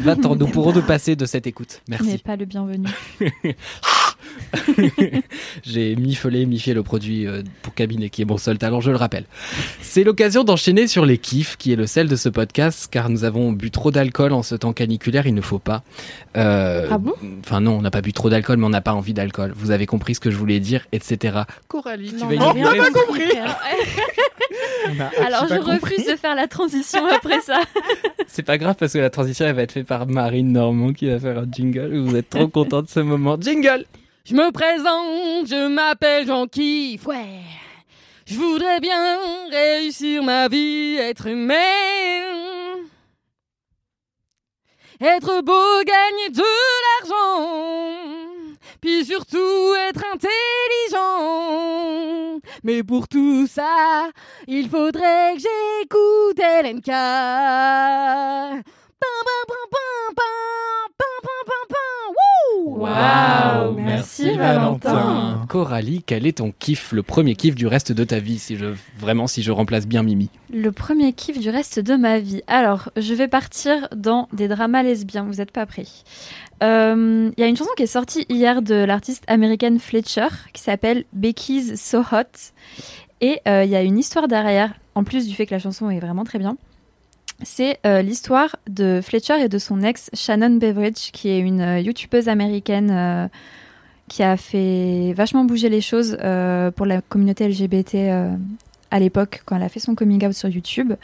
Va-t'en, nous pourrons nous passer de cette écoute. N'est Merci. pas le bienvenu. <laughs> <laughs> J'ai mifolé, mifié le produit euh, pour cabinet qui est mon seul talent, je le rappelle. C'est l'occasion d'enchaîner sur les kiffs, qui est le sel de ce podcast, car nous avons bu trop d'alcool en ce temps caniculaire, il ne faut pas. Euh, Ah bon? Enfin non, on n'a pas bu trop d'alcool, mais on n'a pas envie d'alcool. Vous avez compris ce que je voulais dire, etc. Coralie, tu Non, vas mais rien inaugurer- compris. <laughs> On a Alors je pas compris. refuse de faire la transition après ça. <laughs> C'est pas grave parce que la transition elle va être faite par Marine Normand qui va faire un jingle. Vous êtes trop content de ce moment. Jingle Je me présente, je m'appelle Jean Kiff, ouais. Je voudrais bien réussir ma vie, être humain. Être beau, gagner de l'argent. Puis surtout être intelligent. Mais pour tout ça, il faudrait que j'écoute LNK. Waouh Merci Valentin Coralie, quel est ton kiff, le premier kiff du reste de ta vie, si je, vraiment si je remplace bien Mimi? Le premier kiff du reste de ma vie. Alors, je vais partir dans des dramas lesbiens, vous n'êtes pas pris. Il euh, y a une chanson qui est sortie hier de l'artiste américaine Fletcher, qui s'appelle Becky's So Hot. Et il y a une histoire derrière, en plus du fait que la chanson est vraiment très bien. C'est euh, l'histoire de Fletcher et de son ex Shannon Beveridge, qui est une euh, youtubeuse américaine euh, qui a fait vachement bouger les choses pour la communauté LGBT à l'époque quand elle a fait son coming out sur YouTube.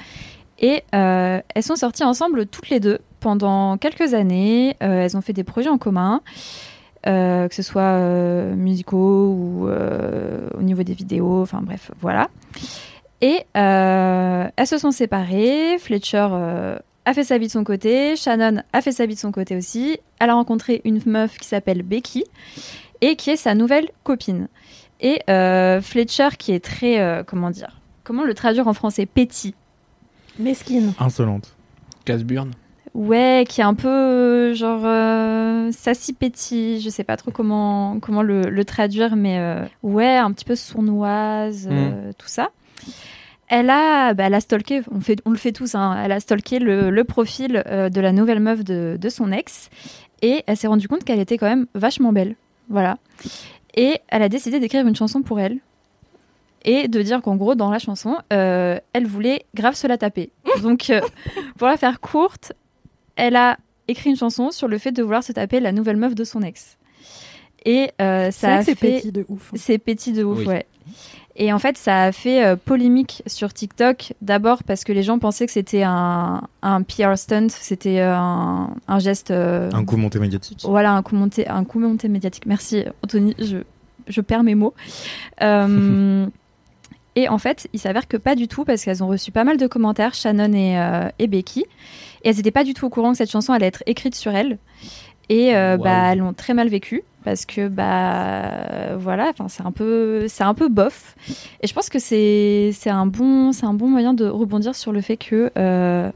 Et elles sont sorties ensemble toutes les deux pendant quelques années. Elles ont fait des projets en commun, que ce soit musicaux ou au niveau des vidéos, enfin bref, voilà. Et euh, elles se sont séparées. Fletcher euh, a fait sa vie de son côté. Shannon a fait sa vie de son côté aussi. Elle a rencontré une meuf qui s'appelle Becky et qui est sa nouvelle copine. Et euh, Fletcher, qui est très, euh, comment dire, comment le traduire en français Petit. Mesquine. Insolente. Casse-burne. Ouais, qui est un peu genre euh, sassy petit, je sais pas trop comment comment le, le traduire, mais euh, ouais, un petit peu sournoise, euh, tout ça. Elle a, bah, elle a stalké, on, fait, on le fait tous, hein, elle a stalké le, le profil euh, de la nouvelle meuf de, de son ex et elle s'est rendue compte qu'elle était quand même vachement belle. Voilà. Et elle a décidé d'écrire une chanson pour elle et de dire qu'en gros, dans la chanson, euh, elle voulait grave se la taper. <laughs> Donc, euh, pour la faire courte, elle a écrit une chanson sur le fait de vouloir se taper la nouvelle meuf de son ex. Et euh, C'est ça a que c'est fait... petit de ouf. hein. C'est petit de ouf, Oui. ouais. Et en fait, ça a fait euh, polémique sur TikTok. D'abord parce que les gens pensaient que c'était un, un PR stunt, c'était euh, un, un geste. euh, Un coup monté médiatique. Voilà, un coup monté, un coup monté médiatique. Merci, Anthony. Je, je perds mes mots. <laughs> Euh, et en fait, il s'avère que pas du tout, parce qu'elles ont reçu pas mal de commentaires, Shannon et, et Becky. Et elles n'étaient pas du tout au courant que cette chanson allait être écrite sur elles. Et bah, elles l'ont très mal vécu parce que bah voilà, enfin c'est un peu c'est un peu bof. Et je pense que c'est un bon c'est un bon moyen de rebondir sur le fait que euh,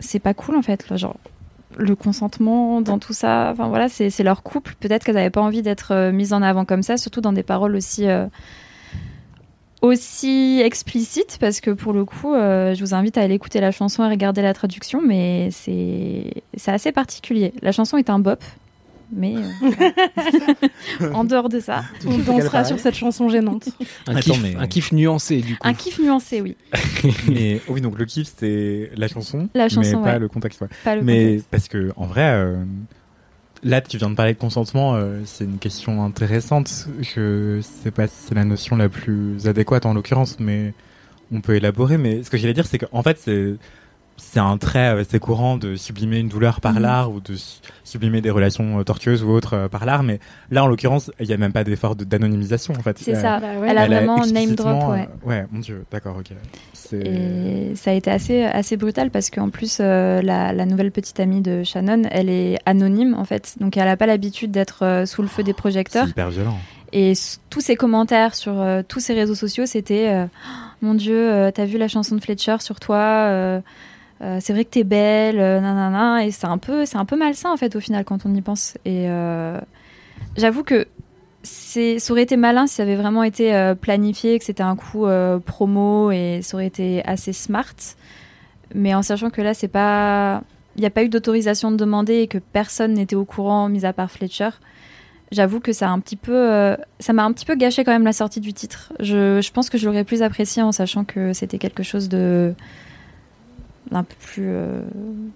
c'est pas cool en fait, genre le consentement dans tout ça. Enfin voilà, c'est leur couple. Peut-être qu'elles n'avaient pas envie d'être euh, mises en avant comme ça, surtout dans des paroles aussi euh, aussi explicites, parce que pour le coup, euh, je vous invite à aller écouter la chanson et regarder la traduction, mais c'est assez particulier. La chanson est un bop, mais <laughs> euh, en dehors de ça, On dansera sur cette chanson gênante. Un, Attends, kiff, mais- un kiff nuancé, du coup. un kiff nuancé, oui. <laughs> mais <laughs> oui, donc le kiff c'est la chanson, La chanson, mais pas ouais. le contexte. ouais. Pas le mais contexte. parce que en vrai, euh, là tu viens de parler de consentement, euh, c'est une question intéressante. Je sais pas si c'est la notion la plus adéquate en l'occurrence, mais on peut élaborer. Mais ce que j'allais dire, c'est qu'en fait c'est c'est un trait assez courant de sublimer une douleur par Mhm. l'art ou de su- sublimer des relations euh, tortueuses ou autres euh, par l'art. Mais là, en l'occurrence, il y a même pas d'effort de- d'anonymisation en fait. C'est Euh, ça. Bah ouais. Elle a elle a vraiment name drop, ouais. euh, ouais, mon dieu, d'accord, ok. C'est Et ça a été assez, assez brutal parce qu'en plus, euh, la, la nouvelle petite amie de Shannon, elle est anonyme en fait. Donc elle n'a pas l'habitude d'être euh, sous le feu des c'est projecteurs. hyper violent. Et tous ses commentaires sur euh, tous ses réseaux sociaux, c'était euh, Oh, Mon Dieu, euh, t'as vu la chanson de Fletcher sur toi euh, C'est vrai que t'es belle, euh, nanana. Et c'est un, peu, c'est un peu malsain en fait au final quand on y pense. Et euh, j'avoue que ça aurait été malin si ça avait vraiment été euh, planifié, que c'était un coup promo et ça aurait été assez smart. Mais en sachant que là, c'est pas. Il n'y a pas eu d'autorisation de demander et que personne n'était au courant, mis à part Fletcher. J'avoue que ça a un petit peu, ça m'a un petit peu gâché quand même la sortie du titre. Je pense que je l'aurais plus apprécié en sachant que c'était quelque chose de un peu plus euh,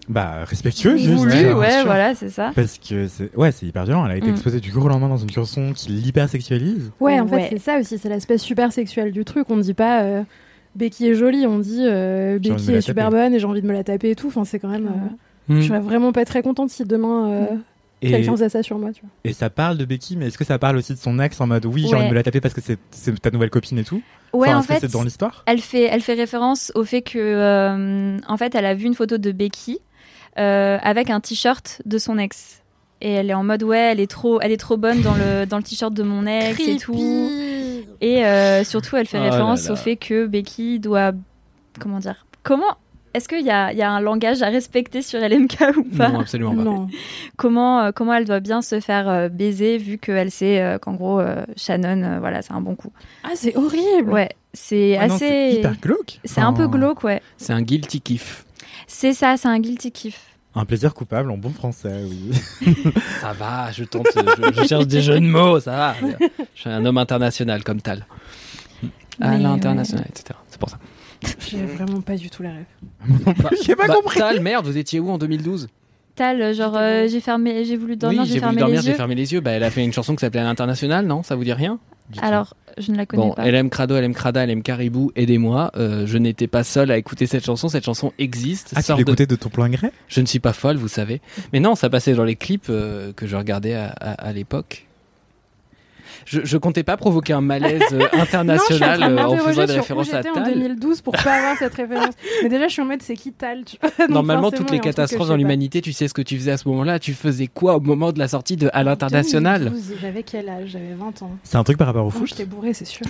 Bah, respectueux, juste. voulu, bien ouais, voilà, c'est ça. Parce que c'est ouais, c'est hyper violent. Elle a été Mm. exposée du jour au lendemain dans une chanson qui l'hypersexualise. Ouais, en Ouais. fait, c'est ça aussi, c'est l'aspect super sexuel du truc. On dit pas euh, Becky est jolie, on dit euh, Becky est super taper. bonne et j'ai envie de me la taper et tout. Enfin, c'est quand même. euh, Hmm. Je serais vraiment pas très contente si demain euh, Et, quelqu'un faisait ça sur moi, tu vois. et ça parle de Becky, mais est-ce que ça parle aussi de son ex en mode oui, j'ai envie de me la taper parce que c'est c'est ta nouvelle copine et tout? Ouais, Enfin, en fait, c'est dans l'histoire? elle fait, elle fait référence au fait que, euh, en fait, elle a vu une photo de Becky euh, avec un t-shirt de son ex. Et elle est en mode ouais, elle est trop, elle est trop bonne dans le dans le t-shirt de mon ex et tout. Et euh, surtout, elle fait Oh là référence là. au fait que Becky doit, comment dire, comment est-ce qu'il y a, il y a un langage à respecter sur LMK <laughs> ou pas Non, absolument pas. Non. Comment, euh, comment elle doit bien se faire euh, baiser vu qu'elle sait euh, qu'en gros euh, Shannon, euh, voilà, c'est un bon coup. Ah, c'est horrible. Ouais, c'est Ah non, c'est assez, hyper glauque. c'est un peu glauque, ouais. C'est un guilty kiff. C'est ça, c'est un guilty kiff. Un plaisir coupable en bon français, oui. <laughs> Ça va, je tente, je, je cherche des jeux de mots, ça va. Je suis un homme international comme tal. À l'international, etc. C'est pour ça. J'ai vraiment pas du tout la rêve. J'ai pas Bah, compris. Tal, merde, vous étiez où en 2012 Tal, genre euh, j'ai fermé, j'ai voulu dormir, Oui, j'ai fermé dormir, les j'ai yeux. fermé les yeux. Bah, elle a fait une chanson qui s'appelait À l'international, non? Ça vous dit rien? Du tout. Alors, je ne la connais Bon, pas. elle aime Crado, elle aime Crada, elle aime Caribou, aidez-moi. Euh, je n'étais pas seul à écouter cette chanson. Cette chanson existe. Ah, tu sort de- l'écoutais de ton plein gré? Je ne suis pas folle, vous savez. Mais non, ça passait dans les clips euh, que je regardais à, à- à l'époque. Je, je comptais pas provoquer un malaise euh, international <laughs> non, je suis en train de euh, en faisant des références à j'étais en Tal. 2012 pour pas avoir cette référence. Mais déjà, je suis en mode c'est qui Tal <laughs> Normalement, toutes les catastrophes dans l'humanité, tu sais ce que tu faisais à ce moment-là. Tu faisais quoi au moment de la sortie de À l'international 2012, J'avais quel âge? J'avais 20 ans. C'est un truc par rapport au foot? j'étais bourrée, c'est sûr.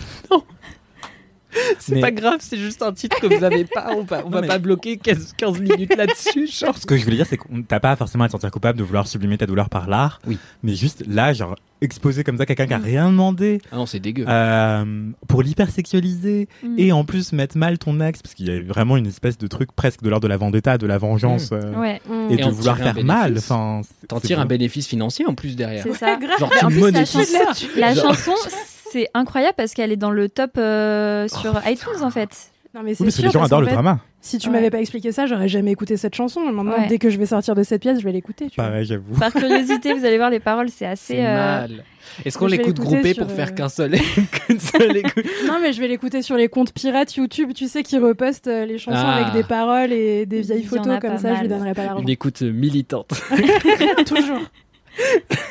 <laughs> C'est Mais- pas grave, c'est juste un titre que vous avez pas. On va, on va mais- pas bloquer 15, 15 minutes là-dessus. <laughs> genre. Ce que je voulais dire, c'est que t'as pas forcément à te sentir coupable de vouloir sublimer ta douleur par l'art. Oui. Mais juste là, genre, exposer comme ça quelqu'un qui a rien demandé. Ah non, c'est dégueu. euh, pour l'hypersexualiser Mm. et en plus mettre mal ton ex parce qu'il y a vraiment une espèce de truc presque de l'ordre de la vendetta, de la vengeance euh, Ouais. et, Et de vouloir faire mal. Enfin, T'en tires un bénéfice financier en plus derrière. C'est ça. Genre Mais tu en plus, la chanson, la Genre- chanson, <laughs> c'est incroyable parce qu'elle est dans le top euh, sur iTunes en fait. Non, mais Oui, c'est que sûr, les gens adorent le fait, drama. Si tu Ouais. m'avais pas expliqué ça, j'aurais jamais écouté cette chanson. Maintenant, Ouais. dès que je vais sortir de cette pièce, je vais l'écouter. Pareil, j'avoue. Par curiosité, vous allez voir les paroles, c'est assez. C'est euh, mal. Est-ce qu'on je l'écoute groupé pour euh, faire qu'un seul, <laughs> qu'une seule écoute <laughs> Non, mais je vais l'écouter sur les comptes pirates YouTube, tu sais, qui repostent euh, les chansons Ah. avec des paroles et des vieilles photos comme ça, je mal. lui donnerai pas l'argent. Une écoute militante. <laughs> Toujours.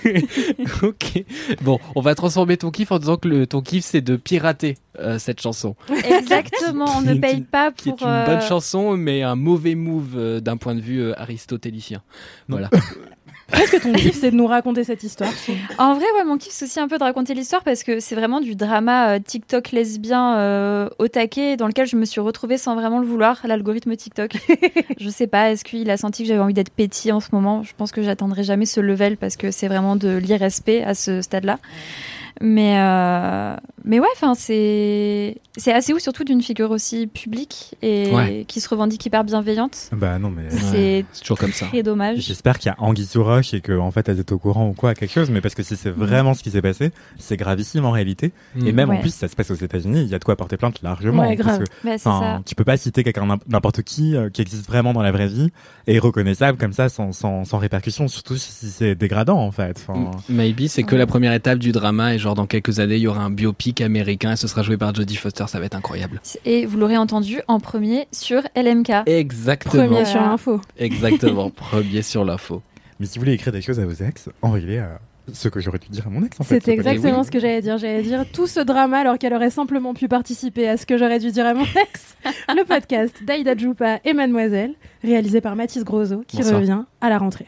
<laughs> ok. Bon, on va transformer ton kiff en disant que le, ton kiff c'est de pirater euh, cette chanson. Exactement, on ne paye pas Qui pour. est une euh, bonne chanson, mais un mauvais move euh, d'un point de vue euh, aristotélicien. Voilà. <laughs> Est-ce que ton kiff, c'est de nous raconter cette histoire En vrai, ouais, mon kiff, c'est aussi un peu de raconter l'histoire parce que c'est vraiment du drama euh, TikTok lesbien euh, au taquet dans lequel je me suis retrouvée sans vraiment le vouloir, l'algorithme TikTok. <laughs> je sais pas, est-ce qu'il a senti que j'avais envie d'être pétille en ce moment? Je pense que j'atteindrai jamais ce level parce que c'est vraiment de l'irrespect à ce stade-là. Mais, euh, mais ouais, enfin, c'est c'est assez ouf, surtout d'une figure aussi publique et Ouais. qui se revendique hyper bienveillante. Bah non, mais. C'est C'est toujours comme ça. très dommage. J'espère qu'il y a Anguille sous roche et qu'en en fait elles étaient au courant ou quoi, quelque chose, mais parce que si c'est vraiment ce qui s'est passé, c'est gravissime en réalité. Et Mm. même en plus, ça se passe aux États-Unis, il y a de quoi porter plainte largement. Ouais, parce grave. que, c'est ça. tu peux pas citer quelqu'un n'im- n'importe qui euh, qui existe vraiment dans la vraie vie et reconnaissable comme ça sans, sans, sans répercussion, surtout si c'est dégradant en fait. Enfin, Maybe c'est que la première étape du drama et genre dans quelques années il y aura un biopic américain et ce sera joué par Jodie Foster, ça va être incroyable. Et vous l'aurez entendu en premier sur LMK. Exactement. Premier sur l'info. Exactement. <laughs> Premier sur l'info. Mais si vous voulez écrire des choses à vos ex, envoyez-les à ce que j'aurais dû dire à mon ex en fait. C'était exactement oui. ce que j'allais dire. J'allais dire tout ce drama alors qu'elle aurait simplement pu participer à ce que j'aurais dû dire à mon ex. <laughs> Le podcast d'Aïda Djoupa et Mademoiselle, réalisé par Mathis Grosso, qui Bonsoir. revient à la rentrée.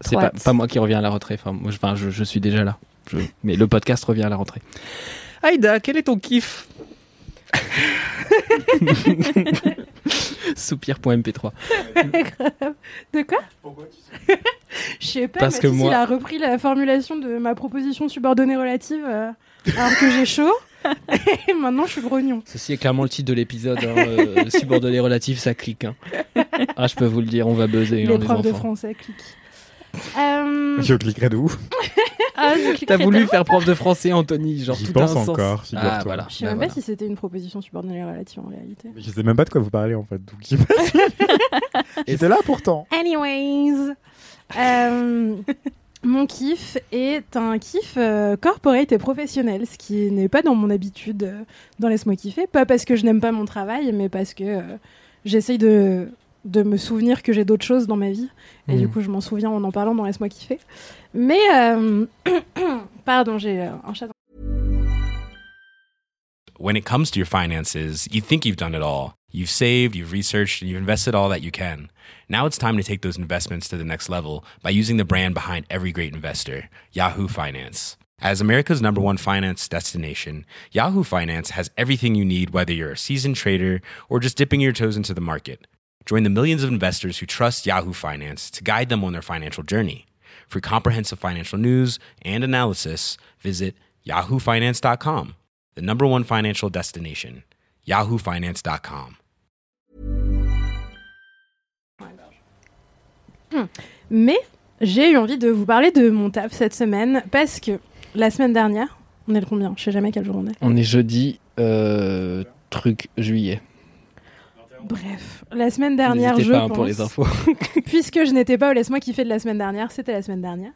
C'est pas, moi qui reviens à la rentrée. Enfin, moi, je, enfin, je, je suis déjà là. Je- mais le podcast revient à la rentrée. Aïda, quel est ton kiff <laughs> Soupir.mp3. <laughs> De quoi <laughs> Je sais pas, Parce que moi- il a repris la formulation de ma proposition subordonnée relative euh, alors que j'ai chaud. et maintenant, je suis grognon. Ceci est clairement le titre de l'épisode. Hein, euh, subordonné relatif, ça clique. hein. Ah, je peux vous le dire, on va buzzer. hein, Les les profs de enfants. français cliquent. Euh, <laughs> Je cliquerai de ouf. Ah, T'as voulu faire prof de français, Anthony Genre J'y tout a un pense sens. encore, figure-toi. Ah, voilà. Je sais Bah, même voilà. pas si c'était une proposition subordonnée relative en réalité. Je sais même pas de quoi vous parlez en fait. <laughs> J'étais là pourtant. Anyways, euh, mon kiff est un kiff euh, corporate et professionnel, ce qui n'est pas dans mon habitude euh, dans Laisse-moi kiffer. Pas parce que je n'aime pas mon travail, mais parce que euh, j'essaye de, de me souvenir que j'ai d'autres choses dans ma vie. Et Mm. du coup, je m'en souviens en en parlant dans Laisse-moi kiffer. Mais, euh, <coughs> pardon, j'ai euh, un chat When it comes to your finances, you think you've done it all. You've saved, you've researched, and you've invested all that you can. Now it's time to take those investments to the next level by using the brand behind every great investor, Yahoo Finance. As America's number one finance destination, Yahoo Finance has everything you need, whether you're a seasoned trader or just dipping your toes into the market. Join the millions of investors who trust Yahoo Finance to guide them on their financial journey. For comprehensive financial news and analysis, visit yahoofinance.com, the number one financial destination, yahoofinance.com. Mais j'ai eu envie de vous parler de mon taf cette semaine parce que la semaine dernière, on est le combien? Je sais jamais quel jour on est. On est jeudi, euh, truc juillet. Bref, la semaine dernière, je pas hein, pense, pour les <laughs> infos. puisque je n'étais pas au Laisse-moi kiffer de la semaine dernière, c'était la semaine dernière.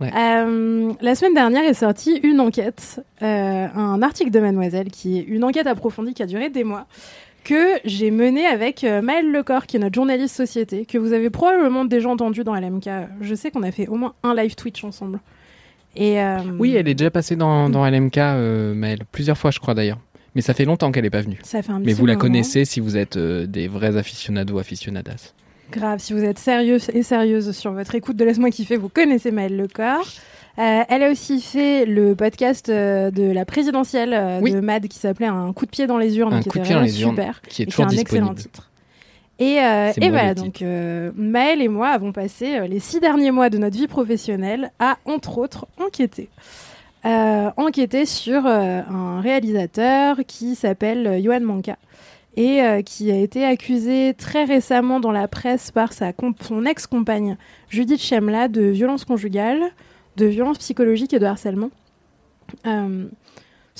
Ouais. Euh, la semaine dernière est sortie une enquête, euh, un article de Mademoiselle qui est une enquête approfondie qui a duré des mois, que j'ai menée avec euh, Maëlle Lecor, qui est notre journaliste société, que vous avez probablement déjà entendu dans LMK. Je sais qu'on a fait au moins un live Twitch ensemble. Et, euh, Oui, elle est déjà passée dans, dans LMK, Maëlle, plusieurs fois je crois d'ailleurs. Mais ça fait longtemps qu'elle n'est pas venue. Ça fait un Mais vous la moment. connaissez si vous êtes euh, des vrais aficionados, aficionadas. Grave, si vous êtes sérieuse et sérieuse sur votre écoute de Laisse-moi kiffer, vous connaissez Maëlle Lecor. Euh, elle a aussi fait le podcast euh, de la présidentielle euh, Oui. de Mad qui s'appelait Un coup de pied dans les urnes, Un qui coup de pied dans les urnes, super, qui est toujours un excellent disponible. titre. Et, et voilà, donc Maëlle et moi avons passé les six derniers mois de notre vie professionnelle à, entre autres, enquêter. Euh, sur euh, un réalisateur qui s'appelle euh, Johan Manka et euh, qui a été accusé très récemment dans la presse par son ex-compagne Judith Chemla de violence conjugale, de violence psychologique et de harcèlement.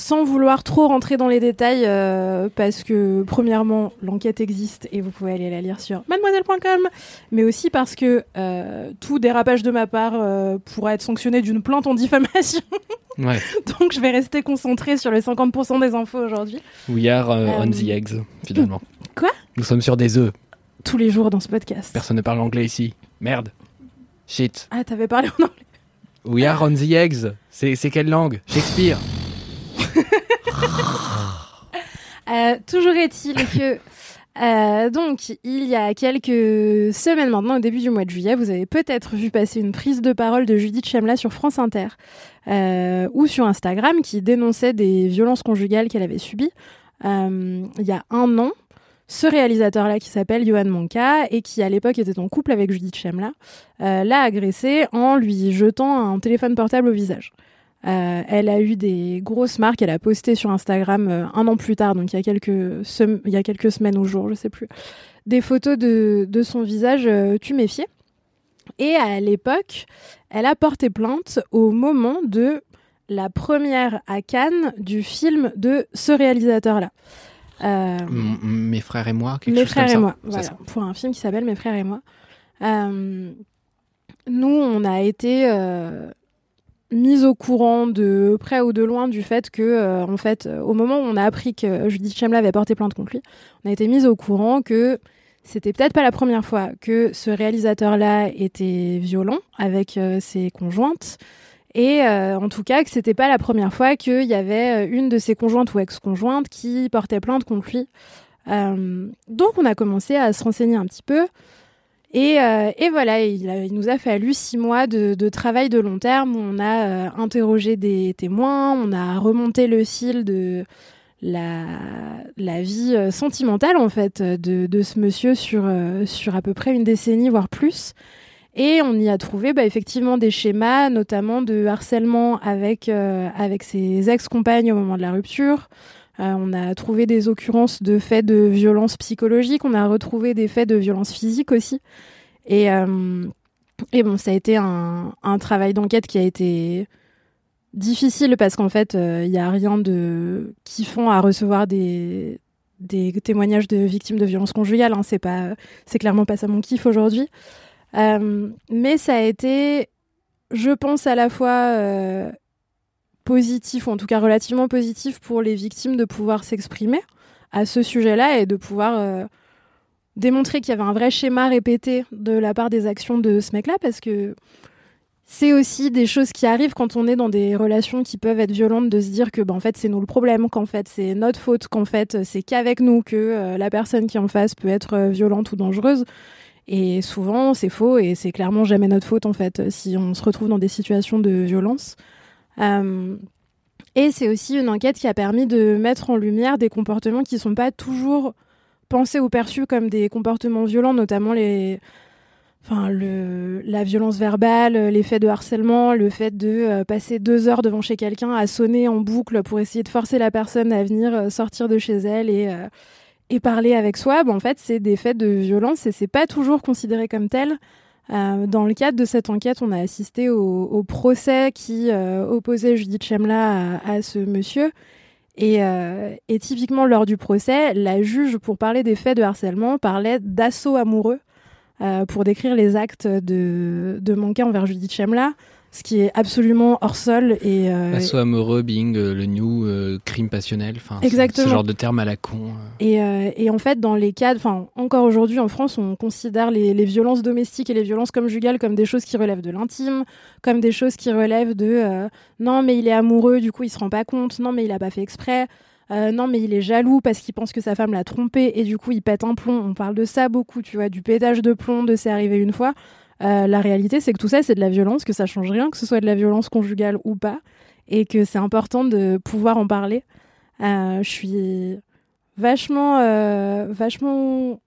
Sans vouloir trop rentrer dans les détails, euh, parce que premièrement, l'enquête existe et vous pouvez aller la lire sur mademoiselle.com, mais aussi parce que euh, tout dérapage de ma part euh, pourra être sanctionné d'une plainte en diffamation. <laughs> Ouais. Donc je vais rester concentrée sur les 50% des infos aujourd'hui. We are euh, on the eggs, finalement. <laughs> Quoi? Nous sommes sur des œufs. Tous les jours dans ce podcast. Personne ne parle anglais ici. Merde. Shit. Ah, t'avais parlé en anglais. We are on the eggs. C'est quelle langue? Shakespeare. <laughs> Euh, toujours est-il que euh, donc il y a quelques semaines maintenant, au début du mois de juillet, vous avez peut-être vu passer une prise de parole de Judith Chemla sur France Inter euh, ou sur Instagram qui dénonçait des violences conjugales qu'elle avait subies il y a un an. Ce réalisateur-là qui s'appelle Johan Monka et qui à l'époque était en couple avec Judith Chemla l'a agressée en lui jetant un téléphone portable au visage. Euh, elle a eu des grosses marques. Elle a posté sur Instagram euh, un an plus tard, donc il y a quelques, sem- il y a quelques semaines ou jours, je sais plus, des photos de, de son visage euh, tuméfié. Et à l'époque, elle a porté plainte au moment de la première à Cannes du film de ce réalisateur-là. Euh, Mes frères et moi. quelque mes chose frères comme et ça. moi, C'est voilà, ça. pour un film qui s'appelle Mes frères et moi. Nous, on a été euh, mis au courant de près ou de loin du fait que, euh, en fait, euh, au moment où on a appris que Judith Chemla avait porté plainte contre lui, on a été mis au courant que c'était peut-être pas la première fois que ce réalisateur-là était violent avec euh, ses conjointes. Et en tout cas, que c'était pas la première fois qu'il y avait une de ses conjointes ou ex-conjointes qui portait plainte contre lui. Donc on a commencé à se renseigner un petit peu. Et, euh, et voilà, il, nous a fallu six mois de, de travail de long terme. où On a euh, interrogé des témoins, on a remonté le fil de la, la vie euh, sentimentale en fait de, de ce monsieur sur, euh, sur à peu près une décennie, voire plus. Et on y a trouvé bah, effectivement des schémas, notamment de harcèlement avec, euh, avec ses ex-compagnes au moment de la rupture. Euh, on a trouvé des occurrences de faits de violence psychologique, on a retrouvé des faits de violence physique aussi. Et, euh, bon, ça a été un, travail d'enquête qui a été difficile parce qu'en fait, il n'y a rien de kiffant à recevoir des, témoignages de victimes de violences conjugales. Hein. C'est c'est clairement pas ça mon kiff aujourd'hui. Euh, mais ça a été, je pense, à la fois euh, positif, ou en tout cas relativement positif pour les victimes de pouvoir s'exprimer à ce sujet-là et de pouvoir euh, démontrer qu'il y avait un vrai schéma répété de la part des actions de ce mec-là, parce que c'est aussi des choses qui arrivent quand on est dans des relations qui peuvent être violentes, de se dire que ben, en fait c'est nous le problème, qu'en fait c'est notre faute, qu'en fait c'est qu'avec nous que euh, la personne qui est en face peut être euh, violente ou dangereuse. Et souvent, c'est faux et c'est clairement jamais notre faute en fait si on se retrouve dans des situations de violence. Euh, et c'est aussi une enquête qui a permis de mettre en lumière des comportements qui sont pas toujours pensés ou perçus comme des comportements violents, notamment les, enfin le, la violence verbale, les faits de harcèlement, le fait de euh, passer deux heures devant chez quelqu'un à sonner en boucle pour essayer de forcer la personne à venir euh, sortir de chez elle et et parler avec soi, ben, en fait, c'est des faits de violence et c'est pas toujours considéré comme tel. Euh, dans le cadre de cette enquête, on a assisté au, procès qui euh, opposait Judith Chemla à, ce monsieur. Et, euh, et typiquement, lors du procès, la juge, pour parler des faits de harcèlement, parlait d'assaut amoureux pour décrire les actes de, de Manka envers Judith Chemla, ce qui est absolument hors sol. Et, euh, Assaut amoureux, being euh, le new euh, crime passionnel. Enfin. Ce genre de terme à la con. euh. Et, euh, et en fait, dans les cas, enfin, encore aujourd'hui en France, on considère les, les violences domestiques et les violences conjugales comme des choses qui relèvent de l'intime, comme des choses qui relèvent de non, mais il est amoureux, du coup il se rend pas compte, non, mais il a pas fait exprès, non, mais il est jaloux parce qu'il pense que sa femme l'a trompé et du coup il pète un plomb. On parle de ça beaucoup, tu vois, du pétage de plomb, de c'est arrivé une fois. Euh, la réalité, c'est que tout ça, c'est de la violence, que ça change rien, que ce soit de la violence conjugale ou pas, et que c'est important de pouvoir en parler. Euh, je suis vachement, euh, vachement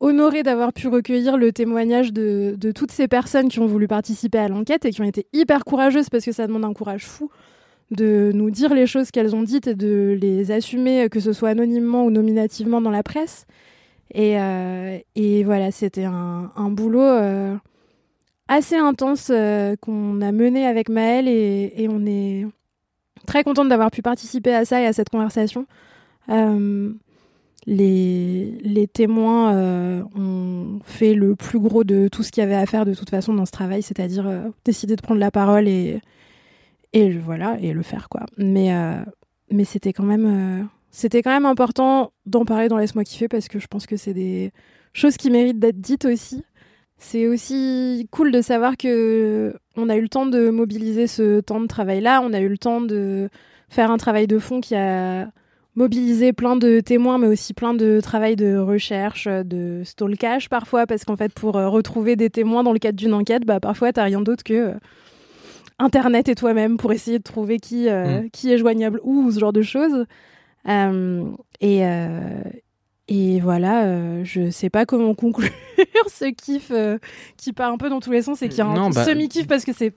honorée d'avoir pu recueillir le témoignage de, toutes ces personnes qui ont voulu participer à l'enquête et qui ont été hyper courageuses parce que ça demande un courage fou de nous dire les choses qu'elles ont dites et de les assumer, que ce soit anonymement ou nominativement dans la presse. Et, voilà, c'était un, boulot assez intense euh, qu'on a mené avec Maëlle et, on est très contente d'avoir pu participer à ça et à cette conversation. Euh, les, témoins euh, ont fait le plus gros de tout ce qu'il y avait à faire de toute façon dans ce travail, c'est-à-dire décider de prendre la parole et, voilà et le faire quoi. Mais c'était quand même c'était quand même important d'en parler dans laisse-moi kiffer parce que je pense que c'est des choses qui méritent d'être dites aussi. C'est aussi cool de savoir que on a eu le temps de mobiliser ce temps de travail là, on a eu le temps de faire un travail de fond qui a mobilisé plein de témoins, mais aussi plein de travail de recherche, de stalkage parfois, parce qu'en fait, pour euh, retrouver des témoins dans le cadre d'une enquête, bah, parfois, t'as rien d'autre que euh, Internet et toi-même pour essayer de trouver qui, euh, Mm. qui est joignable où, ou ce genre de choses. Euh, et, euh, et voilà, euh, je sais pas comment <laughs> conclure ce kiff euh, qui part un peu dans tous les sens et qui est un bah- semi-kiff parce que c'est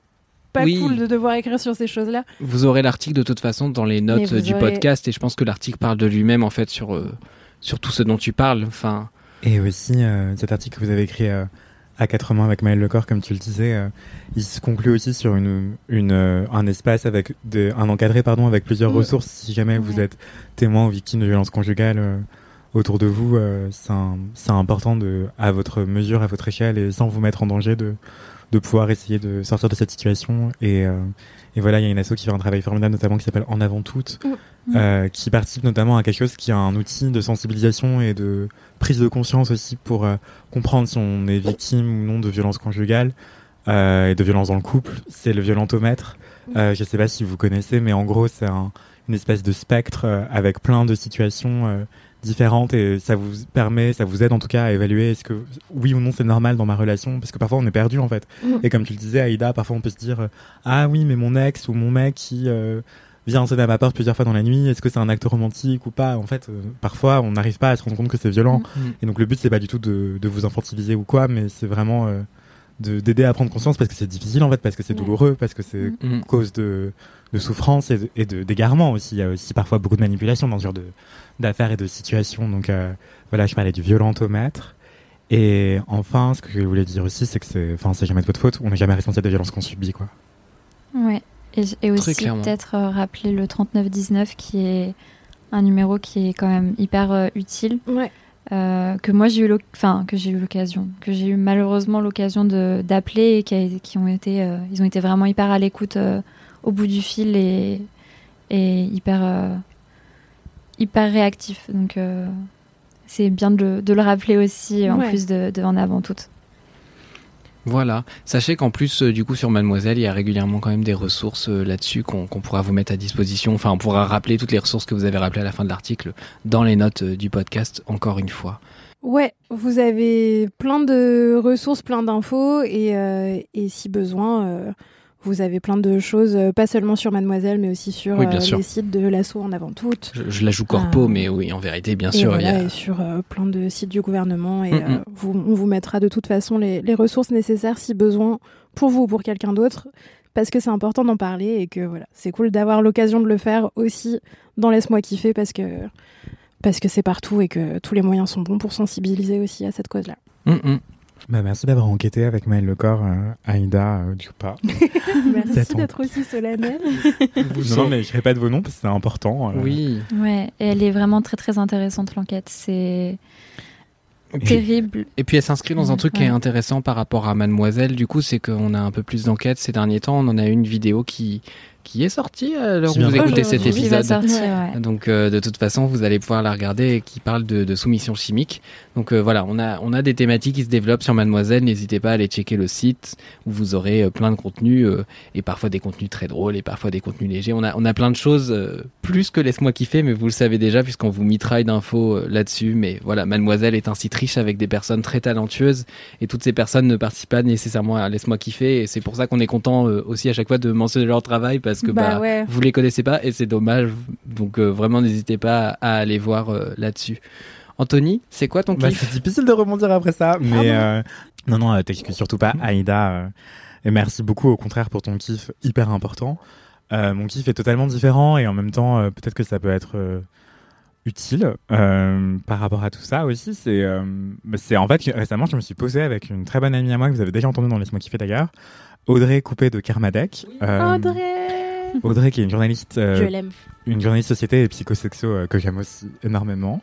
pas Oui. cool de devoir écrire sur ces choses-là. Vous aurez l'article de toute façon dans les notes vous du aurez- podcast et je pense que l'article parle de lui-même en fait sur, euh, sur tout ce dont tu parles. Enfin, Et aussi, euh, cet article que vous avez écrit euh, à quatre mains avec Maël Lecor, comme tu le disais, euh, il se conclut aussi sur une, une, euh, un espace avec de, un encadré pardon, avec plusieurs Mm. ressources. Si jamais vous êtes témoin ou victime de violences conjugales euh, autour de vous, euh, c'est important de, à votre mesure, à votre échelle et sans vous mettre en danger de, de pouvoir essayer de sortir de cette situation. Et, euh, et voilà, il y a une asso qui fait un travail formidable, notamment qui s'appelle En avant toutes, Mm. euh, qui participe notamment à quelque chose qui est un outil de sensibilisation et de prise de conscience aussi pour euh, comprendre si on est victime ou non de violences conjugales euh, et de violences dans le couple. C'est le violentomètre. Euh, je sais pas si vous connaissez, mais en gros, c'est un- une espèce de spectre euh, avec plein de situations euh, différentes et ça vous permet, ça vous aide en tout cas à évaluer est-ce que oui ou non c'est normal dans ma relation parce que parfois on est perdu en fait. Mm. Et comme tu le disais, Aïda, parfois on peut se dire euh, ah oui, mais mon ex ou mon mec qui euh, vient sonner à ma porte plusieurs fois dans la nuit, est-ce que c'est un acte romantique ou pas? En fait, euh, parfois on n'arrive pas à se rendre compte que c'est violent. Mm. Et donc le but c'est pas du tout de, de vous infantiliser ou quoi, mais c'est vraiment euh, d'aider à prendre conscience parce que c'est difficile en fait, parce que c'est douloureux, parce que c'est Mm. cause de, de souffrance et de- et de- d'égarement aussi. Il y a aussi parfois beaucoup de manipulation dans ce genre de d'affaires et de situations. Donc euh, voilà, je parlais du violentomètre. Et enfin, ce que je voulais dire aussi, c'est que c'est, enfin, c'est jamais de votre faute. On n'est jamais responsable des violences qu'on subit, quoi. Ouais. Et, et aussi peut-être euh, rappeler le 3919 qui est un numéro qui est quand même hyper euh, utile. Ouais. Euh, que moi j'ai eu l'oc- enfin que j'ai eu l'occasion que j'ai eu malheureusement l'occasion d'appeler et qui, ont été euh, ils ont été vraiment hyper à l'écoute euh, au bout du fil et et hyper hyper réactifs donc c'est bien de, le- de le rappeler aussi en Ouais. plus de, de en avant toute Voilà. Sachez qu'en plus, euh, du coup, sur Mademoiselle, il y a régulièrement quand même des ressources euh, là-dessus qu'on pourra vous mettre à disposition. Enfin, on pourra rappeler toutes les ressources que vous avez rappelées à la fin de l'article dans les notes euh, du podcast, encore une fois. Ouais, vous avez plein de ressources, plein d'infos et, et si besoin, vous avez plein de choses, euh, pas seulement sur Mademoiselle, mais aussi sur Oui, euh, les sites de l'assaut en avant toute. Je, je la joue corpo, Ah. mais oui, en vérité, bien et sûr, voilà, il y a... et sur euh, plein de sites du gouvernement. Et Mm, euh, mm. vous, on vous mettra de toute façon les, les ressources nécessaires si besoin pour vous ou pour quelqu'un d'autre. Parce que c'est important d'en parler et que voilà, c'est cool d'avoir l'occasion de le faire aussi dans Laisse-moi kiffer parce que parce que c'est partout et que tous les moyens sont bons pour sensibiliser aussi à cette cause-là. Mm. Bah, merci d'avoir enquêté avec Maël Lecor, euh, Aïda, euh, du pas. <laughs> Merci d'être aussi solennel. non, <laughs> non, mais je répète vos noms parce que c'est important. euh. Oui. ouais et elle est vraiment très très intéressante l'enquête c'est terrible Et puis elle s'inscrit dans un Ouais, truc qui est intéressant par rapport à Mademoiselle. Du coup, c'est qu'on a un peu plus d'enquêtes ces derniers temps. On en a eu une vidéo qui qui est sortie à l'heure où vous écoutez cet épisode. sortir, ouais. <laughs> Donc euh, de toute façon, vous allez pouvoir la regarder et qui parle de, de soumission chimique. Donc euh, voilà, on a on a des thématiques qui se développent sur Mademoiselle. N'hésitez pas à aller checker le site où vous aurez euh, plein de contenus euh, et parfois des contenus très drôles et parfois des contenus légers. On a on a plein de choses euh, plus que laisse-moi kiffer, mais vous le savez déjà puisqu'on vous mitraille d'infos euh, là-dessus. Mais voilà, Mademoiselle est un site riche avec des personnes très talentueuses et toutes ces personnes ne participent pas nécessairement à laisse-moi kiffer et c'est pour ça qu'on est content euh, aussi à chaque fois de mentionner leur travail parce que Bah bah, ouais. vous les connaissez pas et c'est dommage. Donc euh, vraiment n'hésitez pas à aller voir euh, là-dessus. Anthony, c'est quoi ton Bah, kiff c'est difficile de rebondir après ça, mais euh, non, non, t'excuses surtout pas, Aïda. euh, et merci beaucoup, au contraire, pour ton kiff hyper important. Euh, mon kiff est totalement différent et en même temps, euh, peut-être que ça peut être euh, utile euh, par rapport à tout ça aussi. C'est, euh, bah, c'est en fait que récemment, je me suis posé avec une très bonne amie à moi que vous avez déjà entendu dans Laisse-moi kiffer d'ailleurs, Audrey Coupé de Kermadec. Euh, Audrey <laughs> Audrey qui est une journaliste euh, Je l'aime. une journaliste société et psychosexo euh, que j'aime aussi énormément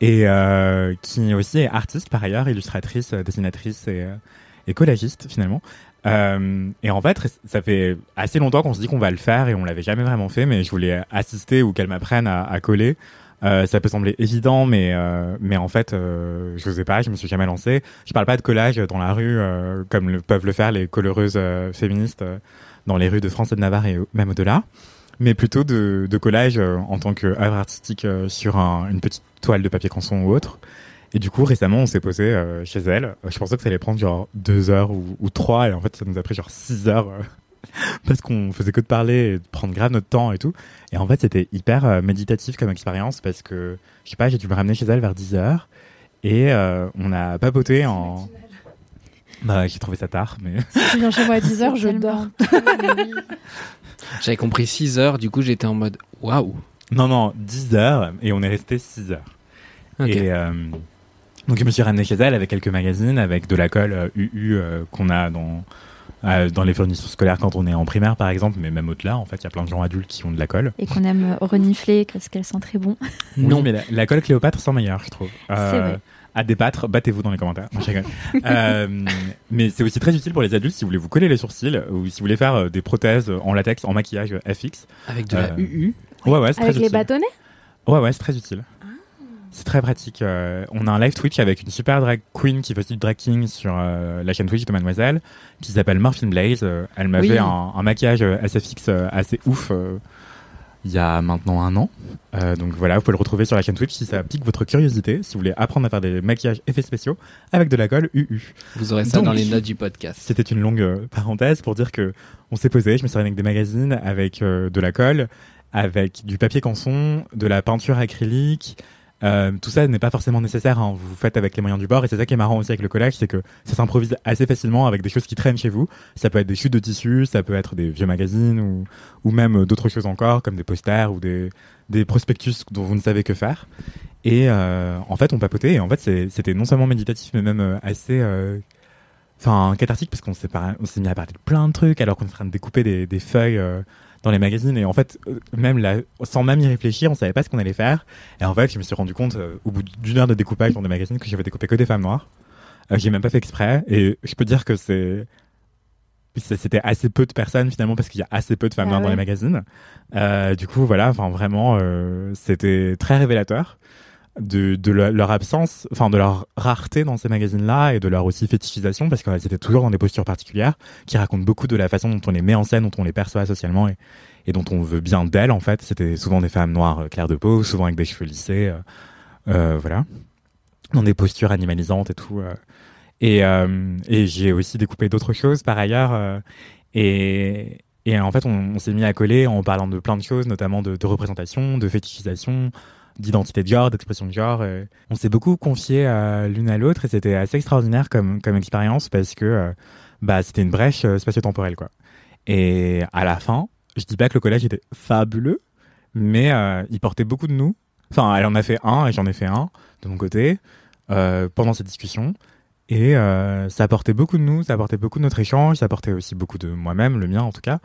et euh, qui aussi est artiste par ailleurs, illustratrice, euh, dessinatrice et, euh, et collagiste finalement. Euh, et en fait, ça fait assez longtemps qu'on se dit qu'on va le faire et on l'avait jamais vraiment fait, mais je voulais assister ou qu'elle m'apprenne à, à coller. Euh, ça peut sembler évident, mais euh, mais en fait, euh, je sais pas, je me suis jamais lancé. Je parle pas de collage dans la rue euh, comme le, peuvent le faire les coloreuses euh, féministes euh, dans les rues de France et de Navarre et même au-delà mais plutôt de, de collage euh, en tant qu'œuvre artistique euh, sur un- une petite toile de papier canson ou autre. Et du coup, récemment, on s'est posé euh, chez elle. Je pensais que ça allait prendre genre deux heures ou, trois, et en fait, ça nous a pris genre six heures <laughs> parce qu'on faisait que de parler et de prendre grave notre temps et tout. Et en fait, c'était hyper méditatif comme expérience parce que, je sais pas, j'ai dû me ramener chez elle vers 10 heures et on a papoté en. Bah, j'ai trouvé ça tard, mais. Si tu viens chez moi à <laughs> 10h, je dors. <laughs> J'avais compris 6 heures, du coup j'étais en mode waouh. Non, non, 10 heures et on est resté 6 heures. Ok. Et euh, donc je me suis ramené chez elle avec quelques magazines, avec de la colle euh, UU euh, qu'on a dans, euh, dans les fournitures scolaires quand on est en primaire par exemple, mais même au-delà, en fait, il y a plein de gens adultes qui ont de la colle. Et qu'on aime renifler parce qu'elle sent très bon. Oui, mais la, la colle Cléopâtre sent meilleure, je trouve. Euh, C'est vrai. À débattre, battez-vous dans les commentaires. Non. <laughs> Euh, mais c'est aussi très utile pour les adultes si vous voulez vous coller les sourcils ou si vous voulez faire euh, des prothèses en latex, en maquillage euh, FX. Avec de la UU. Ouais, ouais, c'est Avec très les utile. bâtonnets Ouais, ouais, c'est très utile. C'est très pratique. Euh, on a un live Twitch avec une super drag queen qui fait aussi du drag king sur euh, la chaîne Twitch de Mademoiselle, qui s'appelle Morphine Blaze. Euh, elle m'a Oui. fait un, un maquillage SFX euh, assez ouf euh, il y a maintenant un an. Euh, donc voilà, vous pouvez le retrouver sur la chaîne Twitch si ça pique votre curiosité, si vous voulez apprendre à faire des maquillages effets spéciaux avec de la colle UU. Vous aurez ça Donc, dans les notes du podcast. C'était une longue euh, parenthèse pour dire que on s'est posé, je me suis avec des magazines, avec euh, de la colle, avec du papier canson, de la peinture acrylique. Euh, tout ça n'est pas forcément nécessaire, hein, vous faites avec les moyens du bord et c'est ça qui est marrant aussi avec le collage, c'est que ça s'improvise assez facilement avec des choses qui traînent chez vous. Ça peut être des chutes de tissu, ça peut être des vieux magazines ou, ou même euh, d'autres choses encore comme des posters ou des, des prospectus dont vous ne savez que faire. Et euh, en fait, on papotait et en fait, c'était non seulement méditatif mais même euh, assez euh, enfin cathartique parce qu'on s'est mis à parler de plein de trucs alors qu'on est en train de découper des, des feuilles euh, dans les magazines et en fait euh, même là sans même y réfléchir on savait pas ce qu'on allait faire. Et en fait je me suis rendu compte euh, au bout d'une heure de découpage dans des magazines que j'avais découpé que des femmes noires. Euh, j'ai même pas fait exprès. Et je peux dire que c'est c'était assez peu de personnes finalement parce qu'il y a assez peu de femmes Ah noires dans les magazines. Euh, du coup voilà enfin vraiment euh, c'était très révélateur de, de le- leur absence, enfin de leur rareté dans ces magazines-là et de leur aussi fétichisation parce qu'elles étaient toujours dans des postures particulières qui racontent beaucoup de la façon dont on les met en scène, dont on les perçoit socialement et, dont on veut bien d'elles en fait. C'était souvent des femmes noires euh, claires de peau, souvent avec des cheveux lissés, euh, euh, voilà, dans des postures animalisantes et tout. Et, et j'ai aussi découpé d'autres choses par ailleurs. et, en fait, on, on s'est mis à coller en parlant de plein de choses, notamment de, de représentation, de fétichisation, d'identité de genre, d'expression de genre. euh. On s'est beaucoup confié l'une à l'autre et c'était assez extraordinaire comme, comme expérience parce que euh, bah, c'était une brèche euh, spatio-temporelle. quoi. Et à la fin, je dis pas que le collège était fabuleux, mais il portait beaucoup de nous. Enfin, elle en a fait un et j'en ai fait un de mon côté pendant cette discussion. Et ça apportait beaucoup de nous, ça apportait beaucoup de notre échange, ça apportait aussi beaucoup de moi-même, le mien en tout cas.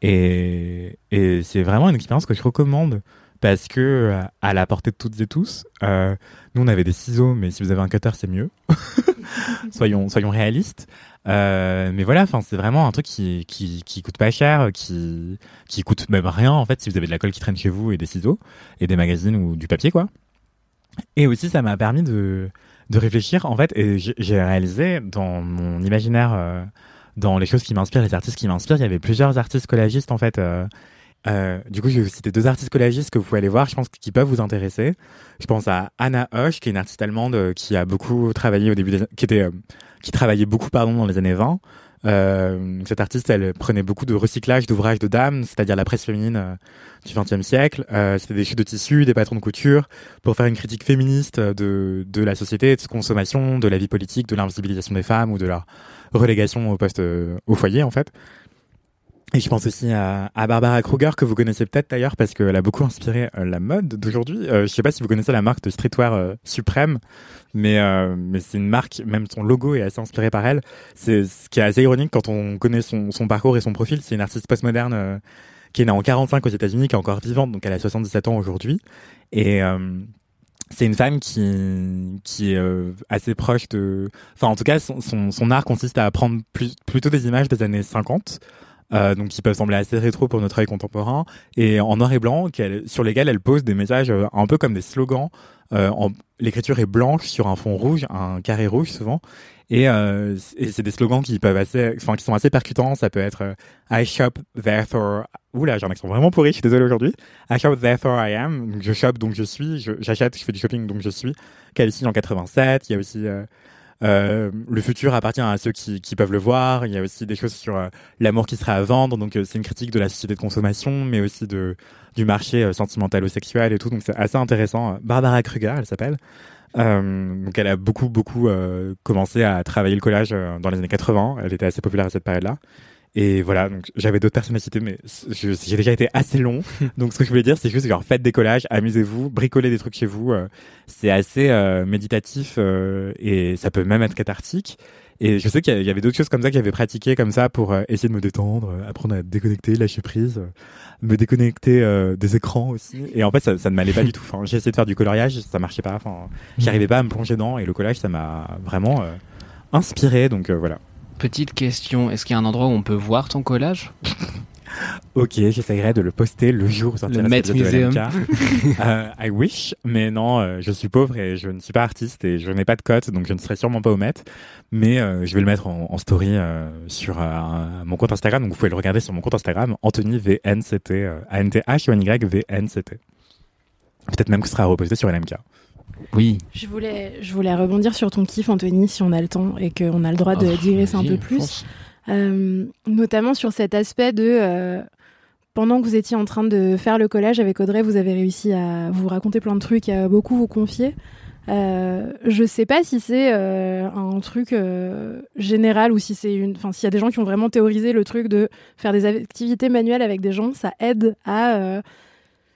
Et c'est vraiment une expérience que je recommande parce que euh, à la portée de toutes et tous, euh, nous on avait des ciseaux, mais si vous avez un cutter c'est mieux. <laughs> soyons, soyons réalistes. Euh, mais voilà, enfin, c'est vraiment un truc qui, qui, coûte pas cher, qui, qui coûte même rien, en fait, si vous avez de la colle qui traîne chez vous et des ciseaux, et des magazines ou du papier, quoi. Et aussi, ça m'a permis de, de réfléchir, en fait, et j'ai- réalisé dans mon imaginaire, dans les choses qui m'inspirent, les artistes qui m'inspirent, il y avait plusieurs artistes collagistes, en fait. Euh, du coup, je vais citer deux artistes collagistes que vous pouvez aller voir, je pense qui peuvent vous intéresser. Je pense à Anna Hosch, qui est une artiste allemande euh, qui a beaucoup travaillé au début, des, qui était, euh, qui travaillait beaucoup, pardon, dans les années 20. Euh, cette artiste, elle prenait beaucoup de recyclage d'ouvrages de dames, c'est-à-dire la presse féminine euh, du XXe siècle. Euh, C'était des chutes de tissu, des patrons de couture, pour faire une critique féministe de, de la société, de consommation, de la vie politique, de l'invisibilisation des femmes ou de leur relégation au poste, au foyer, en fait. Et je pense aussi à, Barbara Kruger, que vous connaissez peut-être d'ailleurs, parce qu'elle a beaucoup inspiré euh, la mode d'aujourd'hui. Euh, je sais pas si vous connaissez la marque de streetwear euh, Suprême, mais, euh, mais c'est une marque, même son logo est assez inspiré par elle. C'est ce qui est assez ironique quand on connaît son, parcours et son profil. C'est une artiste postmoderne qui est née en 45 aux États-Unis, qui est encore vivante, donc elle a 77 ans aujourd'hui. Et c'est une femme qui qui est assez proche de enfin en tout cas son, art consiste à prendre plutôt des images des années 50 euh, donc qui peuvent sembler assez rétro pour notre œil contemporain et en noir et blanc sur lesquels elle pose des messages euh, un peu comme des slogans euh, l'écriture est blanche sur un fond rouge un carré rouge souvent et, euh, c'est des slogans qui peuvent assez enfin qui sont assez percutants ça peut être euh, I shop therefore Oula, j'ai un accent vraiment pourri, je suis désolé aujourd'hui. I shop therefore I am. Je shop donc je suis, j'achète, je, fais du shopping donc je suis. Qu'elle signe en 87. Il y a aussi euh, le futur appartient à ceux qui, qui peuvent le voir. Il y a aussi des choses sur euh, l'amour qui sera à vendre. Donc euh, c'est une critique de la société de consommation, mais aussi de du marché sentimentalo-sexuel et tout. Donc c'est assez intéressant. Barbara Kruger, elle s'appelle. Donc elle a beaucoup beaucoup commencé à travailler le collage dans les années 80. Elle était assez populaire à cette période-là. Et voilà, donc j'avais d'autres personnes à citer, mais j'ai déjà été assez long. <laughs> donc ce que je voulais dire, c'est juste genre faites des collages, amusez-vous, bricolez des trucs chez vous. euh, c'est assez euh, méditatif euh, et ça peut même être cathartique. Et je sais qu'il y avait d'autres choses comme ça que j'avais pratiqué comme ça pour essayer de me détendre, apprendre à déconnecter, lâcher prise, me déconnecter euh, des écrans aussi. Et en fait, ça, ça ne m'allait pas du tout. Enfin, j'ai essayé de faire du coloriage, ça marchait pas. Enfin, j'arrivais pas à me plonger dedans. Et le collage, ça m'a vraiment euh, inspiré. Donc euh, voilà. Petite question, est-ce qu'il y a un endroit où on peut voir ton collage <laughs> Ok, j'essayerai de le poster le jour où sortira Le Met Museum. <laughs> Euh, I wish, mais non, euh, je suis pauvre et je ne suis pas artiste et je n'ai pas de cote, donc je ne serai sûrement pas au Met. Mais euh, je vais le mettre en, en story euh, sur mon compte Instagram, donc vous pouvez le regarder sur mon compte Instagram, Anthony VNCT, A-N-T-H-O-N-Y V-N-C-T. Peut-être même que ce sera reposté sur LMK. Oui. Je voulais, je voulais rebondir sur ton kiff, Anthony, si on a le temps et qu'on a le droit de Oh, digresser un peu plus. Euh, notamment sur cet aspect de. euh, pendant que vous étiez en train de faire le collage avec Audrey, vous avez réussi à vous raconter plein de trucs, à beaucoup vous confier. Euh, je sais pas si c'est euh, un truc euh, général ou si c'est une. Enfin, s'il y a des gens qui ont vraiment théorisé le truc de faire des activités manuelles avec des gens, ça aide à,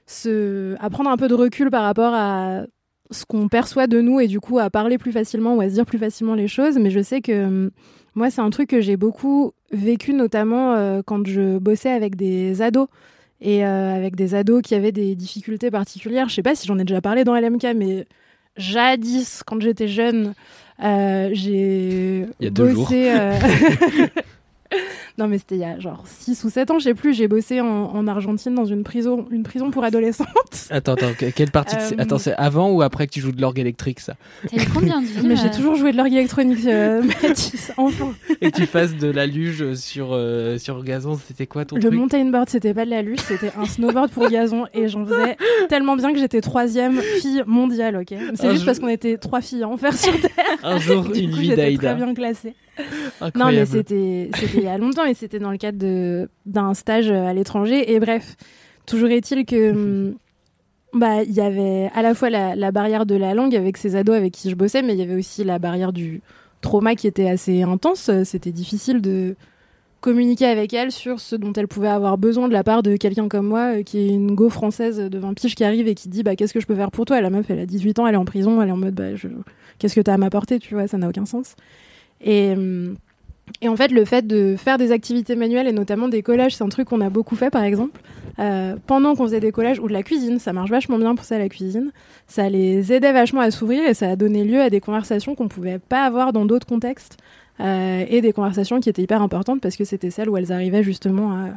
se, à prendre un peu de recul par rapport à ce qu'on perçoit de nous et du coup à parler plus facilement ou à se dire plus facilement les choses. Mais je sais que hum, moi, c'est un truc que j'ai beaucoup vécu, notamment euh, quand je bossais avec des ados et euh, avec des ados qui avaient des difficultés particulières. Je sais pas si j'en ai déjà parlé dans LMK, mais jadis, quand j'étais jeune, euh, j'ai bossé. <laughs> <laughs> <laughs> non, mais c'était il y a genre 6 ou 7 ans, je sais plus. J'ai bossé en, en Argentine dans une prison, une prison pour adolescents. <laughs> Attends, attends, que- quelle partie de- Euh, Attends, c'est avant ou après que tu joues de l'orgue électrique, ça? T'as combien de <laughs> Mais j'ai euh, toujours joué de l'orgue électronique, euh, Mathis, enfin. Et que tu fasses de la luge sur, euh, sur gazon, c'était quoi ton Le truc? mountain board, c'était pas de la luge, c'était un snowboard pour gazon et j'en faisais tellement bien que j'étais troisième fille mondiale, ok? C'est juste jour- parce qu'on était trois filles à en faire sur Terre. Un jour, Du une coup, vie j'étais d'Aïda. très bien classée. <laughs> Non, mais c'était c'était il y a longtemps, mais c'était dans le cadre d'un stage à l'étranger. Et bref, toujours est-il que hum, <laughs> bah il y avait à la fois la, la barrière de la langue avec ces ados avec qui je bossais, mais il y avait aussi la barrière du trauma qui était assez intense. C'était difficile de communiquer avec elle sur ce dont elle pouvait avoir besoin de la part de quelqu'un comme moi, euh, qui est une go française de 20 piges qui arrive et qui dit bah qu'est-ce que je peux faire pour toi? La meuf, elle a 18 ans, elle est en prison, elle est en mode bah je... qu'est-ce que t'as à m'apporter, tu vois, ça n'a aucun sens. Et hum, Et en fait, le fait de faire des activités manuelles et notamment des collages, c'est un truc qu'on a beaucoup fait par exemple. Euh, pendant qu'on faisait des collages ou de la cuisine, ça marche vachement bien pour ça la cuisine. Ça les aidait vachement à s'ouvrir et ça a donné lieu à des conversations qu'on pouvait pas avoir dans d'autres contextes euh, et des conversations qui étaient hyper importantes parce que c'était celles où elles arrivaient justement à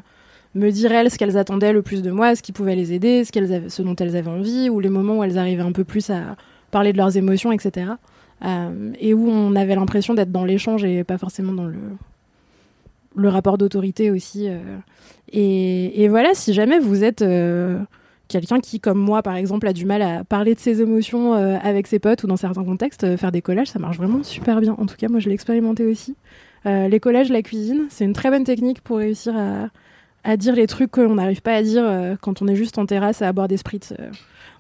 me dire elles ce qu'elles attendaient le plus de moi, ce qui pouvait les aider, ce dont elles avaient envie ou les moments où elles arrivaient un peu plus à parler de leurs émotions, etc. Euh, et où on avait l'impression d'être dans l'échange et pas forcément dans le, le rapport d'autorité aussi. euh. Et, voilà, si jamais vous êtes euh, quelqu'un qui, comme moi par exemple, a du mal à parler de ses émotions avec ses potes ou dans certains contextes, faire des collages, ça marche vraiment super bien. En tout cas, moi je l'ai expérimenté aussi. Les collages, la cuisine, c'est une très bonne technique pour réussir à, à dire les trucs qu'on n'arrive pas à dire quand on est juste en terrasse à boire des spritz euh,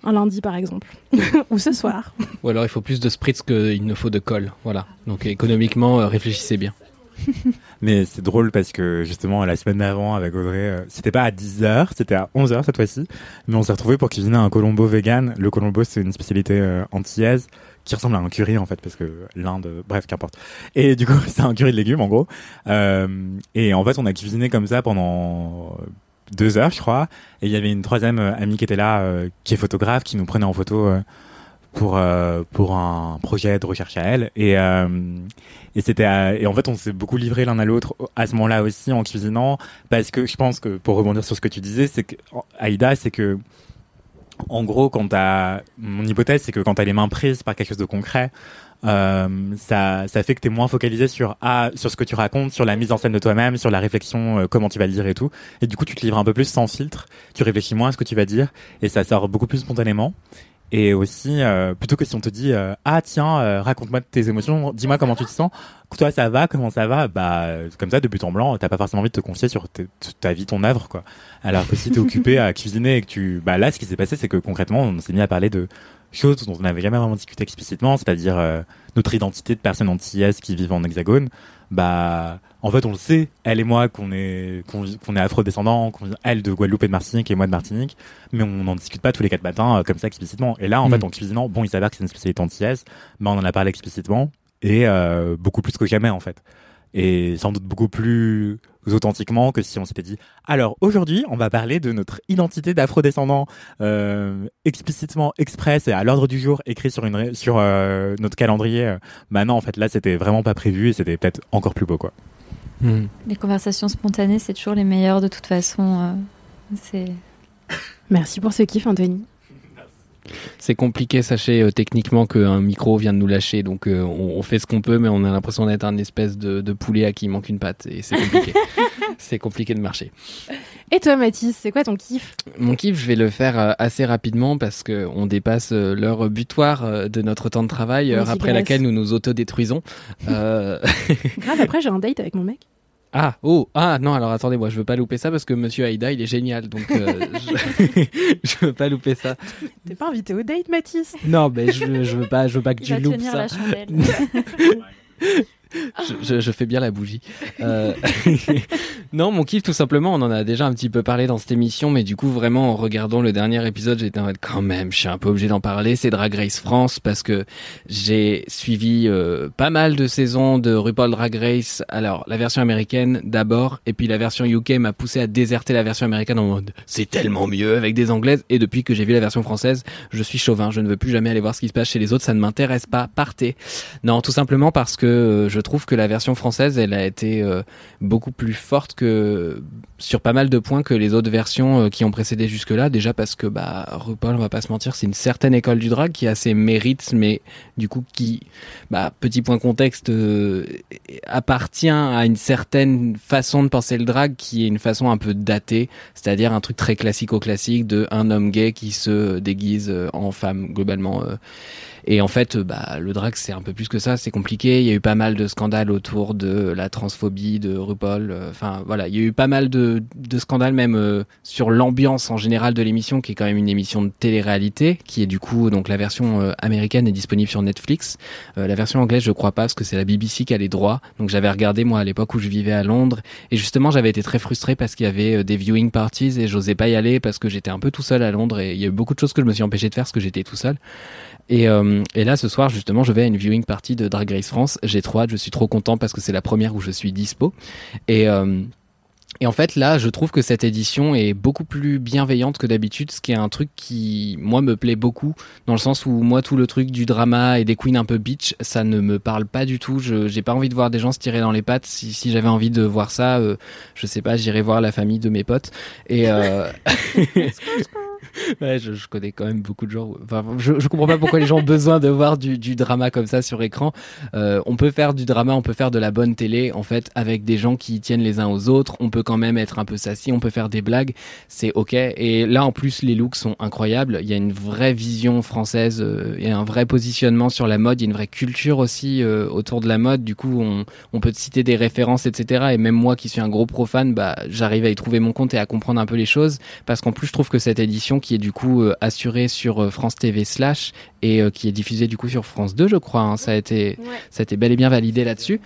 un lundi par exemple, <laughs> ou ce soir. Ou alors il faut plus de spritz qu'il ne faut de colle. Voilà. Donc économiquement, euh, réfléchissez bien. <laughs> Mais c'est drôle parce que justement la semaine d'avant avec Audrey, euh, c'était pas à 10h, c'était à 11h cette fois-ci, mais on s'est retrouvé pour cuisiner un colombo vegan. Le colombo c'est une spécialité euh, antillaise qui ressemble à un curry en fait parce que l'Inde, bref qu'importe. Et du coup <laughs> c'est un curry de légumes en gros. Euh, et en fait on a cuisiné comme ça pendant deux heures je crois. Et il y avait une troisième euh, amie qui était là, euh, qui est photographe, qui nous prenait en photo. euh, pour pour un projet de recherche à elle et et c'était et en fait on s'est beaucoup livré l'un à l'autre à ce moment-là aussi en cuisinant parce que je pense que pour rebondir sur ce que tu disais c'est que Aïda c'est que en gros quand t'as mon hypothèse c'est que quand t'as les mains prises par quelque chose de concret euh, ça, ça fait que tu es moins focalisé sur ah, sur ce que tu racontes, sur la mise en scène de toi-même, sur la réflexion, euh, comment tu vas le dire et tout. Et du coup, tu te livres un peu plus sans filtre, tu réfléchis moins à ce que tu vas dire et ça sort beaucoup plus spontanément. Et aussi, euh, plutôt que si on te dit euh, ah tiens, euh, raconte-moi tes émotions, dis-moi comment tu te sens, toi ça va, comment ça va, bah comme ça de but en blanc, t'as pas forcément envie de te confier sur ta vie, ton œuvre quoi. Alors que si t'es occupé à <laughs> cuisiner et que tu, bah là ce qui s'est passé c'est que concrètement on s'est mis à parler de choses dont on n'avait jamais vraiment discuté explicitement, c'est-à-dire euh, notre identité de personnes antillaises qui vivent en hexagone. Bah en fait on le sait, elle et moi qu'on est qu'on qu'on est afro-descendants, qu'on elle de Guadeloupe et de Martinique et moi de Martinique, mais on n'en discute pas tous les quatre matins euh, comme ça explicitement. Et là en Mm. fait en cuisinant, bon il s'avère que c'est une spécialité antillaise, mais on en a parlé explicitement et euh, beaucoup plus que jamais en fait. Et sans doute beaucoup plus authentiquement que si on s'était dit alors aujourd'hui on va parler de notre identité d'afro-descendant euh, explicitement express et à l'ordre du jour écrit sur une sur euh, notre calendrier bah non en fait là c'était vraiment pas prévu et c'était peut-être encore plus beau quoi Les conversations spontanées, c'est toujours les meilleures de toute façon. euh, c'est Merci pour ce kiff, Anthony. C'est compliqué, sachez euh, techniquement qu'un micro vient de nous lâcher, donc euh, on, on fait ce qu'on peut, mais on a l'impression d'être un espèce de, de poulet à qui il manque une patte, et c'est compliqué. <laughs> c'est compliqué de marcher. Et toi, Mathis, c'est quoi ton kiff? Mon kiff, je vais le faire euh, assez rapidement parce que on dépasse l'heure butoir de notre temps de travail, heure après laquelle nous nous autodétruisons. <laughs> Grave, après j'ai un date avec mon mec. Ah, oh, ah, non, alors attendez, moi je veux pas louper ça parce que Monsieur Aïda, il est génial, donc euh, <laughs> je... <laughs> je veux pas louper ça. T'es pas invité au date, Mathis? Non, mais je, je veux pas, je veux pas que Il tu va loupes tenir ça. la chandelle. <laughs> je, je- fais bien la bougie. Euh, <laughs> non, mon kiff, tout simplement, on en a déjà un petit peu parlé dans cette émission, mais du coup, vraiment, en regardant le dernier épisode, j'étais en mode, quand même, je suis un peu obligé d'en parler. C'est Drag Race France parce que j'ai suivi euh, pas mal de saisons de RuPaul Drag Race. Alors, la version américaine d'abord, et puis la version UK m'a poussé à déserter la version américaine en mode, c'est tellement mieux avec des anglaises. Et depuis que j'ai vu la version française, je suis chauvin. Je ne veux plus jamais aller voir ce qui se passe chez les autres. Ça ne m'intéresse pas. Partez. Non, tout simplement parce que euh, je trouve que la version française, elle a été euh, beaucoup plus forte que sur pas mal de points que les autres versions euh, qui ont précédé jusque-là. Déjà parce que bah RuPaul, on va pas se mentir, c'est une certaine école du drag qui a ses mérites, mais du coup qui, bah petit point contexte, euh, appartient à une certaine façon de penser le drag qui est une façon un peu datée, c'est-à-dire un truc très classico-classique de un homme gay qui se déguise en femme globalement. Et en fait, bah, le drag, c'est un peu plus que ça, c'est compliqué. Il y a eu pas mal de scandales autour de la transphobie de RuPaul. euh, Enfin, voilà, il y a eu pas mal de, de scandales même euh, sur l'ambiance en général de l'émission, qui est quand même une émission de télé-réalité, qui est du coup, donc la version euh, américaine est disponible sur Netflix. Euh, la version anglaise, je crois pas, parce que c'est la BBC qui a les droits. Donc j'avais regardé, moi, à l'époque où je vivais à Londres. Et justement, j'avais été très frustré parce qu'il y avait euh, des viewing parties et j'osais pas y aller parce que j'étais un peu tout seul à Londres et il y a eu beaucoup de choses que je me suis empêché de faire parce que j'étais tout seul. Et, euh, et là, ce soir, justement, je vais à une viewing party de Drag Race France. J'ai trop hâte, je suis trop content parce que c'est la première où je suis dispo. Et, euh, et en fait, là, je trouve que cette édition est beaucoup plus bienveillante que d'habitude, ce qui est un truc qui, moi, me plaît beaucoup, dans le sens où, moi, tout le truc du drama et des queens un peu bitch, ça ne me parle pas du tout. Je j'ai pas envie de voir des gens se tirer dans les pattes. Si, si j'avais envie de voir ça, euh, je sais pas, j'irais voir la famille de mes potes. Et euh... <laughs> <laughs> <laughs> je, connais quand même beaucoup de gens. Enfin, je, comprends pas pourquoi les gens ont besoin de voir du, drama comme ça sur écran. Euh, on peut faire du drama, on peut faire de la bonne télé, en fait, avec des gens qui tiennent les uns aux autres. On peut quand même être un peu sassy, on peut faire des blagues, c'est ok. Et là, en plus, les looks sont incroyables. Il y a une vraie vision française euh, un vrai positionnement sur la mode. Il y a une vraie culture aussi euh, autour de la mode. Du coup, on, on peut citer des références, etc. Et même moi, qui suis un gros profane, bah, j'arrive à y trouver mon compte et à comprendre un peu les choses. Parce qu'en plus, je trouve que cette édition qui est du coup euh, assurée sur euh, France TV slash et euh, qui est diffusée du coup sur France 2, je crois. Hein. Ça a été, Ouais. ça a été bel et bien validé là-dessus.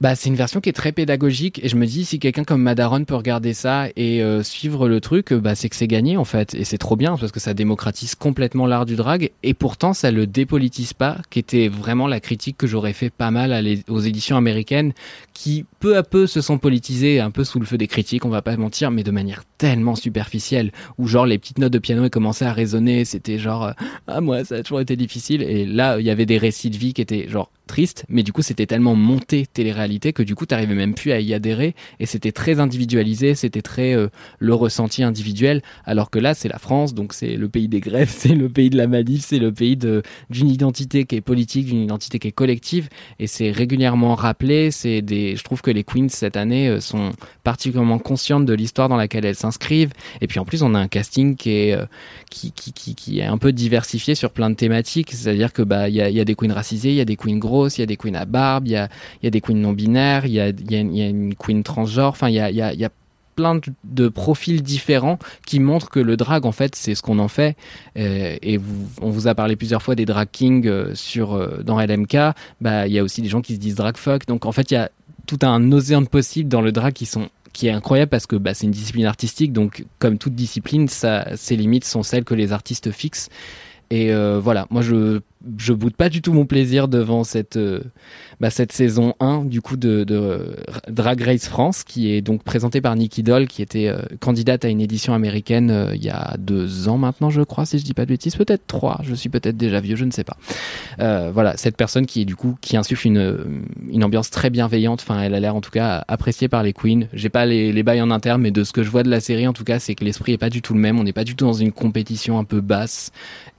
Bah, c'est une version qui est très pédagogique et je me dis si quelqu'un comme Madaron peut regarder ça et euh, suivre le truc, bah c'est que c'est gagné en fait et c'est trop bien parce que ça démocratise complètement l'art du drag et pourtant ça le dépolitise pas, qui était vraiment la critique que j'aurais fait pas mal à les- aux éditions américaines qui peu à peu se sont politisées un peu sous le feu des critiques, on va pas mentir, mais de manière tellement superficielle où genre les petites notes de piano commençaient à résonner, c'était genre euh, ah moi ça a toujours été difficile. Et là il y avait des récits de vie qui étaient genre tristes mais du coup c'était tellement monté télé-réalité que du coup t'arrivais même plus à y adhérer. Et c'était très individualisé c'était très euh, le ressenti individuel. Alors que là c'est la France donc c'est le pays des grèves <laughs> c'est le pays de la manif c'est le pays de d'une identité qui est politique d'une identité qui est collective. Et c'est régulièrement rappelé c'est des je trouve que les queens cette année euh, sont particulièrement conscientes de l'histoire dans laquelle elles s'inscrivent et puis en plus on a un casting qui est euh, qui, qui, qui, est un peu diversifié sur plein de thématiques. C'est-à-dire que bah il y a, des queens racisées, il y a des queens grosses, il y a des queens à barbe, il y a, y a des queens non binaires, il y a, y il y a une queen transgenre. Enfin il y a, y y a plein de, profils différents qui montrent que le drag en fait c'est ce qu'on en fait Euh, et on vous a parlé plusieurs fois des drag kings euh, sur euh, dans LMK bah il y a aussi des gens qui se disent drag fuck donc en fait il y a tout un océan de possibles dans le drag qui sont qui est incroyable parce que bah, c'est une discipline artistique donc comme toute discipline ça ses limites sont celles que les artistes fixent. Et euh, voilà. Moi je je boude pas du tout mon plaisir devant cette euh, bah, saison 1 du coup de, euh, Drag Race France qui est donc présentée par Nikki Doll qui était euh, candidate à une édition américaine il y a deux ans maintenant je crois si je dis pas de bêtises. Peut-être trois je suis peut-être déjà vieux je ne sais pas. Voilà cette personne qui est du coup qui insuffle une une ambiance très bienveillante. Enfin elle a l'air en tout cas appréciée par les queens. J'ai pas les, les bails en interne mais de ce que je vois de la série en tout cas c'est que l'esprit est pas du tout le même. On n'est pas du tout dans une compétition un peu basse.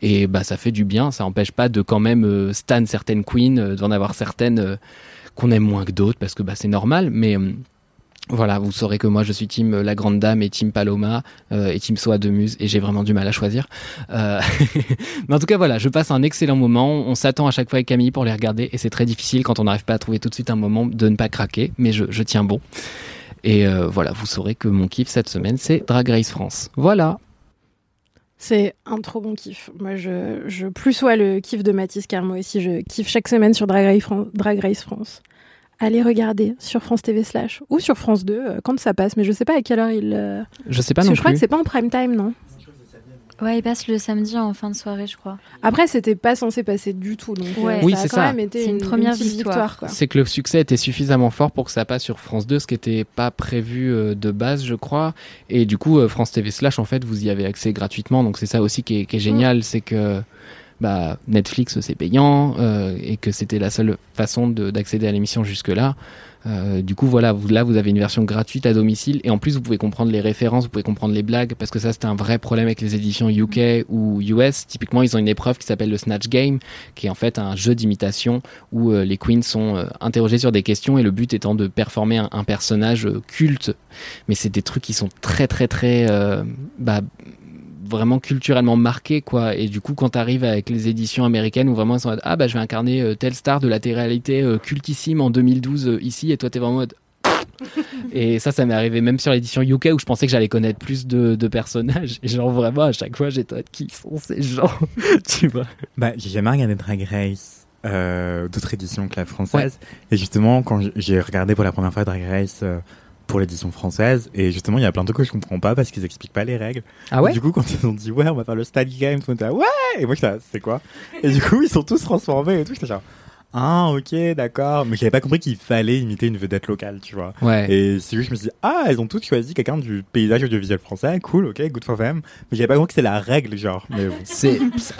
Et bah ça fait du bien. Ça empêche pas de quand même euh, stan certaines queens euh, d'en avoir certaines euh, qu'on aime moins que d'autres parce que bah c'est normal mais voilà, vous saurez que moi je suis team La Grande Dame et team Paloma et team Soa de Muse et j'ai vraiment du mal à choisir. <laughs> Mais en tout cas voilà, je passe un excellent moment. On s'attend à chaque fois avec Camille pour les regarder et c'est très difficile quand on n'arrive pas à trouver tout de suite un moment de ne pas craquer, mais je, tiens bon. Et voilà, vous saurez que mon kiff cette semaine c'est Drag Race France. Voilà. C'est un trop bon kiff. Moi, je, je plus sois le kiff de Mathis, car moi aussi, je kiffe chaque semaine sur Drag Race, Fran- Drag Race France. Allez regarder sur France TV slash ou sur France 2 euh, quand ça passe, mais je sais pas à quelle heure il. euh, Je sais pas non que je crois plus. que c'est pas en prime time, non? Ouais, il passe le samedi en fin de soirée, je crois. Après, c'était pas censé passer du tout, donc Ouais. euh, Oui, c'est quand ça. C'est une première victoire. C'est que le succès était suffisamment fort pour que ça passe sur France 2, ce qui n'était pas prévu euh, de base, je crois. Et du coup, euh, France TV Slash, en fait, vous y avez accès gratuitement. Donc c'est ça aussi qui est, qui est génial, c'est que bah, Netflix c'est payant euh, et que c'était la seule façon de- d'accéder à l'émission jusque-là. Euh, du coup, voilà, vous, là, vous avez une version gratuite à domicile et en plus, vous pouvez comprendre les références, vous pouvez comprendre les blagues parce que ça, c'était un vrai problème avec les éditions UK ou US. Typiquement, ils ont une épreuve qui s'appelle le Snatch Game, qui est en fait un jeu d'imitation où euh, les queens sont euh, interrogées sur des questions et le but étant de performer un, personnage culte. Mais c'est des trucs qui sont très, très, très, bah, vraiment culturellement marqués quoi. Et du coup quand t'arrives avec les éditions américaines où vraiment ils sont en mode, ah bah je vais incarner euh, telle star de la télé-réalité euh, cultissime en 2012 euh, ici et toi t'es vraiment en mode et ça ça m'est arrivé même sur l'édition UK où je pensais que j'allais connaître plus de, de personnages. Et genre vraiment à chaque fois j'étais qui sont ces gens <laughs> tu vois? Bah, j'ai jamais regardé Drag Race euh, d'autres éditions que la française. Et justement, quand j'ai regardé pour la première fois Drag Race pour l'édition française. Et justement, il y a plein de trucs que je comprends pas parce qu'ils expliquent pas les règles. Ah ouais Du coup, quand ils ont dit ouais, on va faire le study game, tout le monde était là, ouais. Et moi, j'étais là, c'est quoi? Et du coup, ils sont tous transformés et tout. J'étais genre. Ah ok d'accord mais j'avais pas compris qu'il fallait imiter une vedette locale tu vois Ouais. et c'est juste je me suis dit ah elles ont toutes choisi quelqu'un du paysage audiovisuel français cool ok good for them mais j'avais pas compris que c'était la règle genre mais bon. <laughs> C'est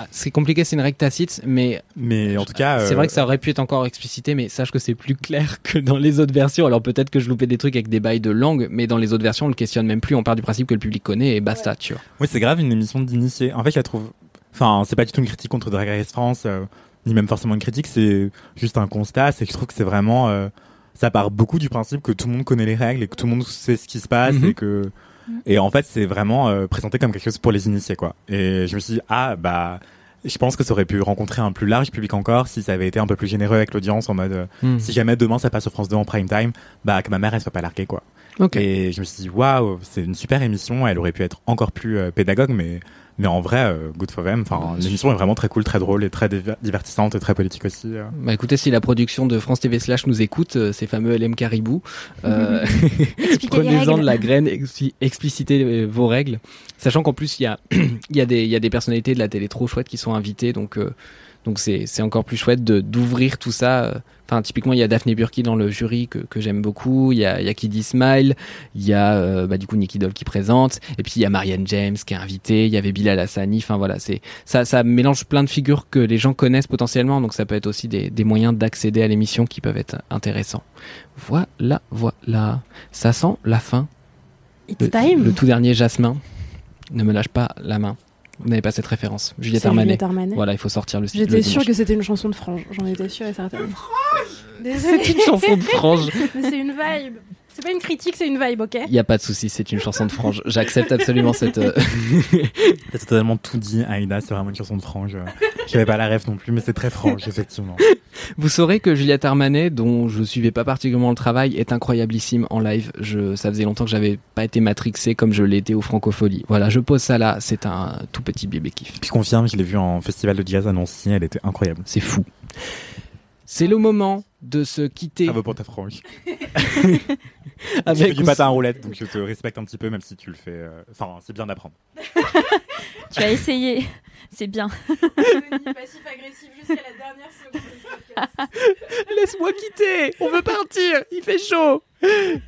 c'est compliqué, c'est une règle tacite, mais mais en tout cas c'est euh, vrai que ça aurait pu être encore explicité, mais sache que c'est plus clair que dans les autres versions. Alors peut-être que je loupais des trucs avec des bails de langue, mais dans les autres versions, on le questionne même plus. On part du principe que le public connaît et basta, tu vois. Oui, c'est grave une émission d'initié. En fait, je la trouve. Enfin, c'est pas du tout une critique contre Drag Race France, euh, ni même forcément une critique, c'est juste un constat. C'est que je trouve que c'est vraiment. euh, ça part beaucoup du principe que tout le monde connaît les règles et que tout le monde sait ce qui se passe Mhm. et que. Et en fait, c'est vraiment euh, présenté comme quelque chose pour les initiés, quoi. Et je me suis dit, ah, bah. Je pense que ça aurait pu rencontrer un plus large public encore si ça avait été un peu plus généreux avec l'audience en mode euh, Mhm. si jamais demain ça passe sur France 2 en prime time, bah que ma mère elle soit pas larguée quoi. Et je me suis dit, waouh, c'est une super émission. Elle aurait pu être encore plus euh, pédagogue, mais, mais en vrai, euh, good for them. Enfin, l'émission est vraiment très cool, très drôle et très diver- divertissante et très politique aussi. euh. Bah écoutez, si la production de France TV Slash nous écoute, euh, ces fameux LM Caribou, euh, <laughs> prenez-en de la graine, expli- explicitez euh, vos règles. Sachant qu'en plus, il y a, <clears throat> il y, a des- il y a des personnalités de la télé trop chouettes qui sont invitées, donc euh, donc c'est encore plus chouette de d'ouvrir tout ça. euh. Enfin, typiquement, il y a Daphné Burki dans le jury que, que j'aime beaucoup. Il y a, il y a Kiddy Smile. Il y a euh, bah, du coup Nicky Doll qui présente. Et puis il y a Marianne James qui est invitée. Il y avait Bilal Hassani. Enfin voilà, c'est ça, ça mélange plein de figures que les gens connaissent potentiellement. Donc ça peut être aussi des, des moyens d'accéder à l'émission qui peuvent être intéressants. Voilà, voilà. Ça sent la fin. It's Le, time. le tout dernier Jasmin. Ne me lâche pas la main. Vous n'avez pas cette référence. Juliette Armanet. Juliette Armanet. Voilà, il faut sortir le J'étais sûre que c'était une chanson de frange. J'en étais sûre et certaine. C'est une chanson de frange. <laughs> Mais c'est une vibe. C'est pas une critique, c'est une vibe, ok Il n'y a pas de souci, c'est une chanson de frange. J'accepte absolument <laughs> cette. euh, <laughs> T'as totalement tout dit, Aïda, c'est vraiment une chanson de frange. J'avais pas la rêve non plus, mais c'est très frange, <laughs> effectivement. Vous saurez que Juliette Armanet, dont je suivais pas particulièrement le travail, est incroyablissime en live. Je, ça faisait longtemps que j'avais pas été matrixé comme je été au Francophonie. Voilà, je pose ça là. C'est un tout petit bébé kiff. Je confirme, je l'ai vu en festival de jazz à Nancy, elle était incroyable. C'est fou. C'est le moment de se quitter. Bravo pour ta frange. <laughs> Avec du ou- patin à roulette, donc je te respecte un petit peu, même si tu le fais. euh, Enfin, c'est bien d'apprendre. <laughs> Tu as essayé. C'est bien. passif-agressif jusqu'à la dernière seconde <laughs> Laisse-moi quitter, on veut partir, il fait chaud.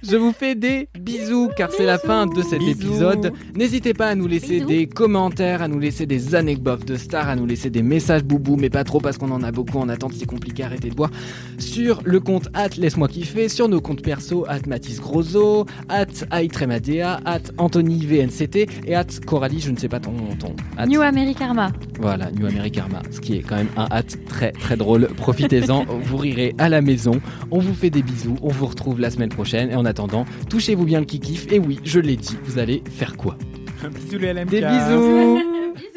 Je vous fais des bisous car c'est la fin de cet Bisous. épisode. N'hésitez pas à nous laisser des commentaires, à nous laisser des anecdotes de stars, à nous laisser des messages boubou, mais pas trop parce qu'on en a beaucoup en attente, c'est compliqué, arrêtez de boire. Sur le compte at laisse-moi kiffer, sur nos comptes perso at Mathis Grosso, at Aitremadea, at Anthony VNCT et at Coralie, je ne sais pas ton ton. at- New Americarma. voilà, New Americarma, ce qui est quand même un hâte très très drôle. Profitez-en, <laughs> vous rirez à la maison. On vous fait des bisous, on vous retrouve la semaine prochaine. Et en attendant, touchez-vous bien le kikif. Et oui, je l'ai dit, vous allez faire quoi <laughs> Bisous les LMK. Des bisous <laughs>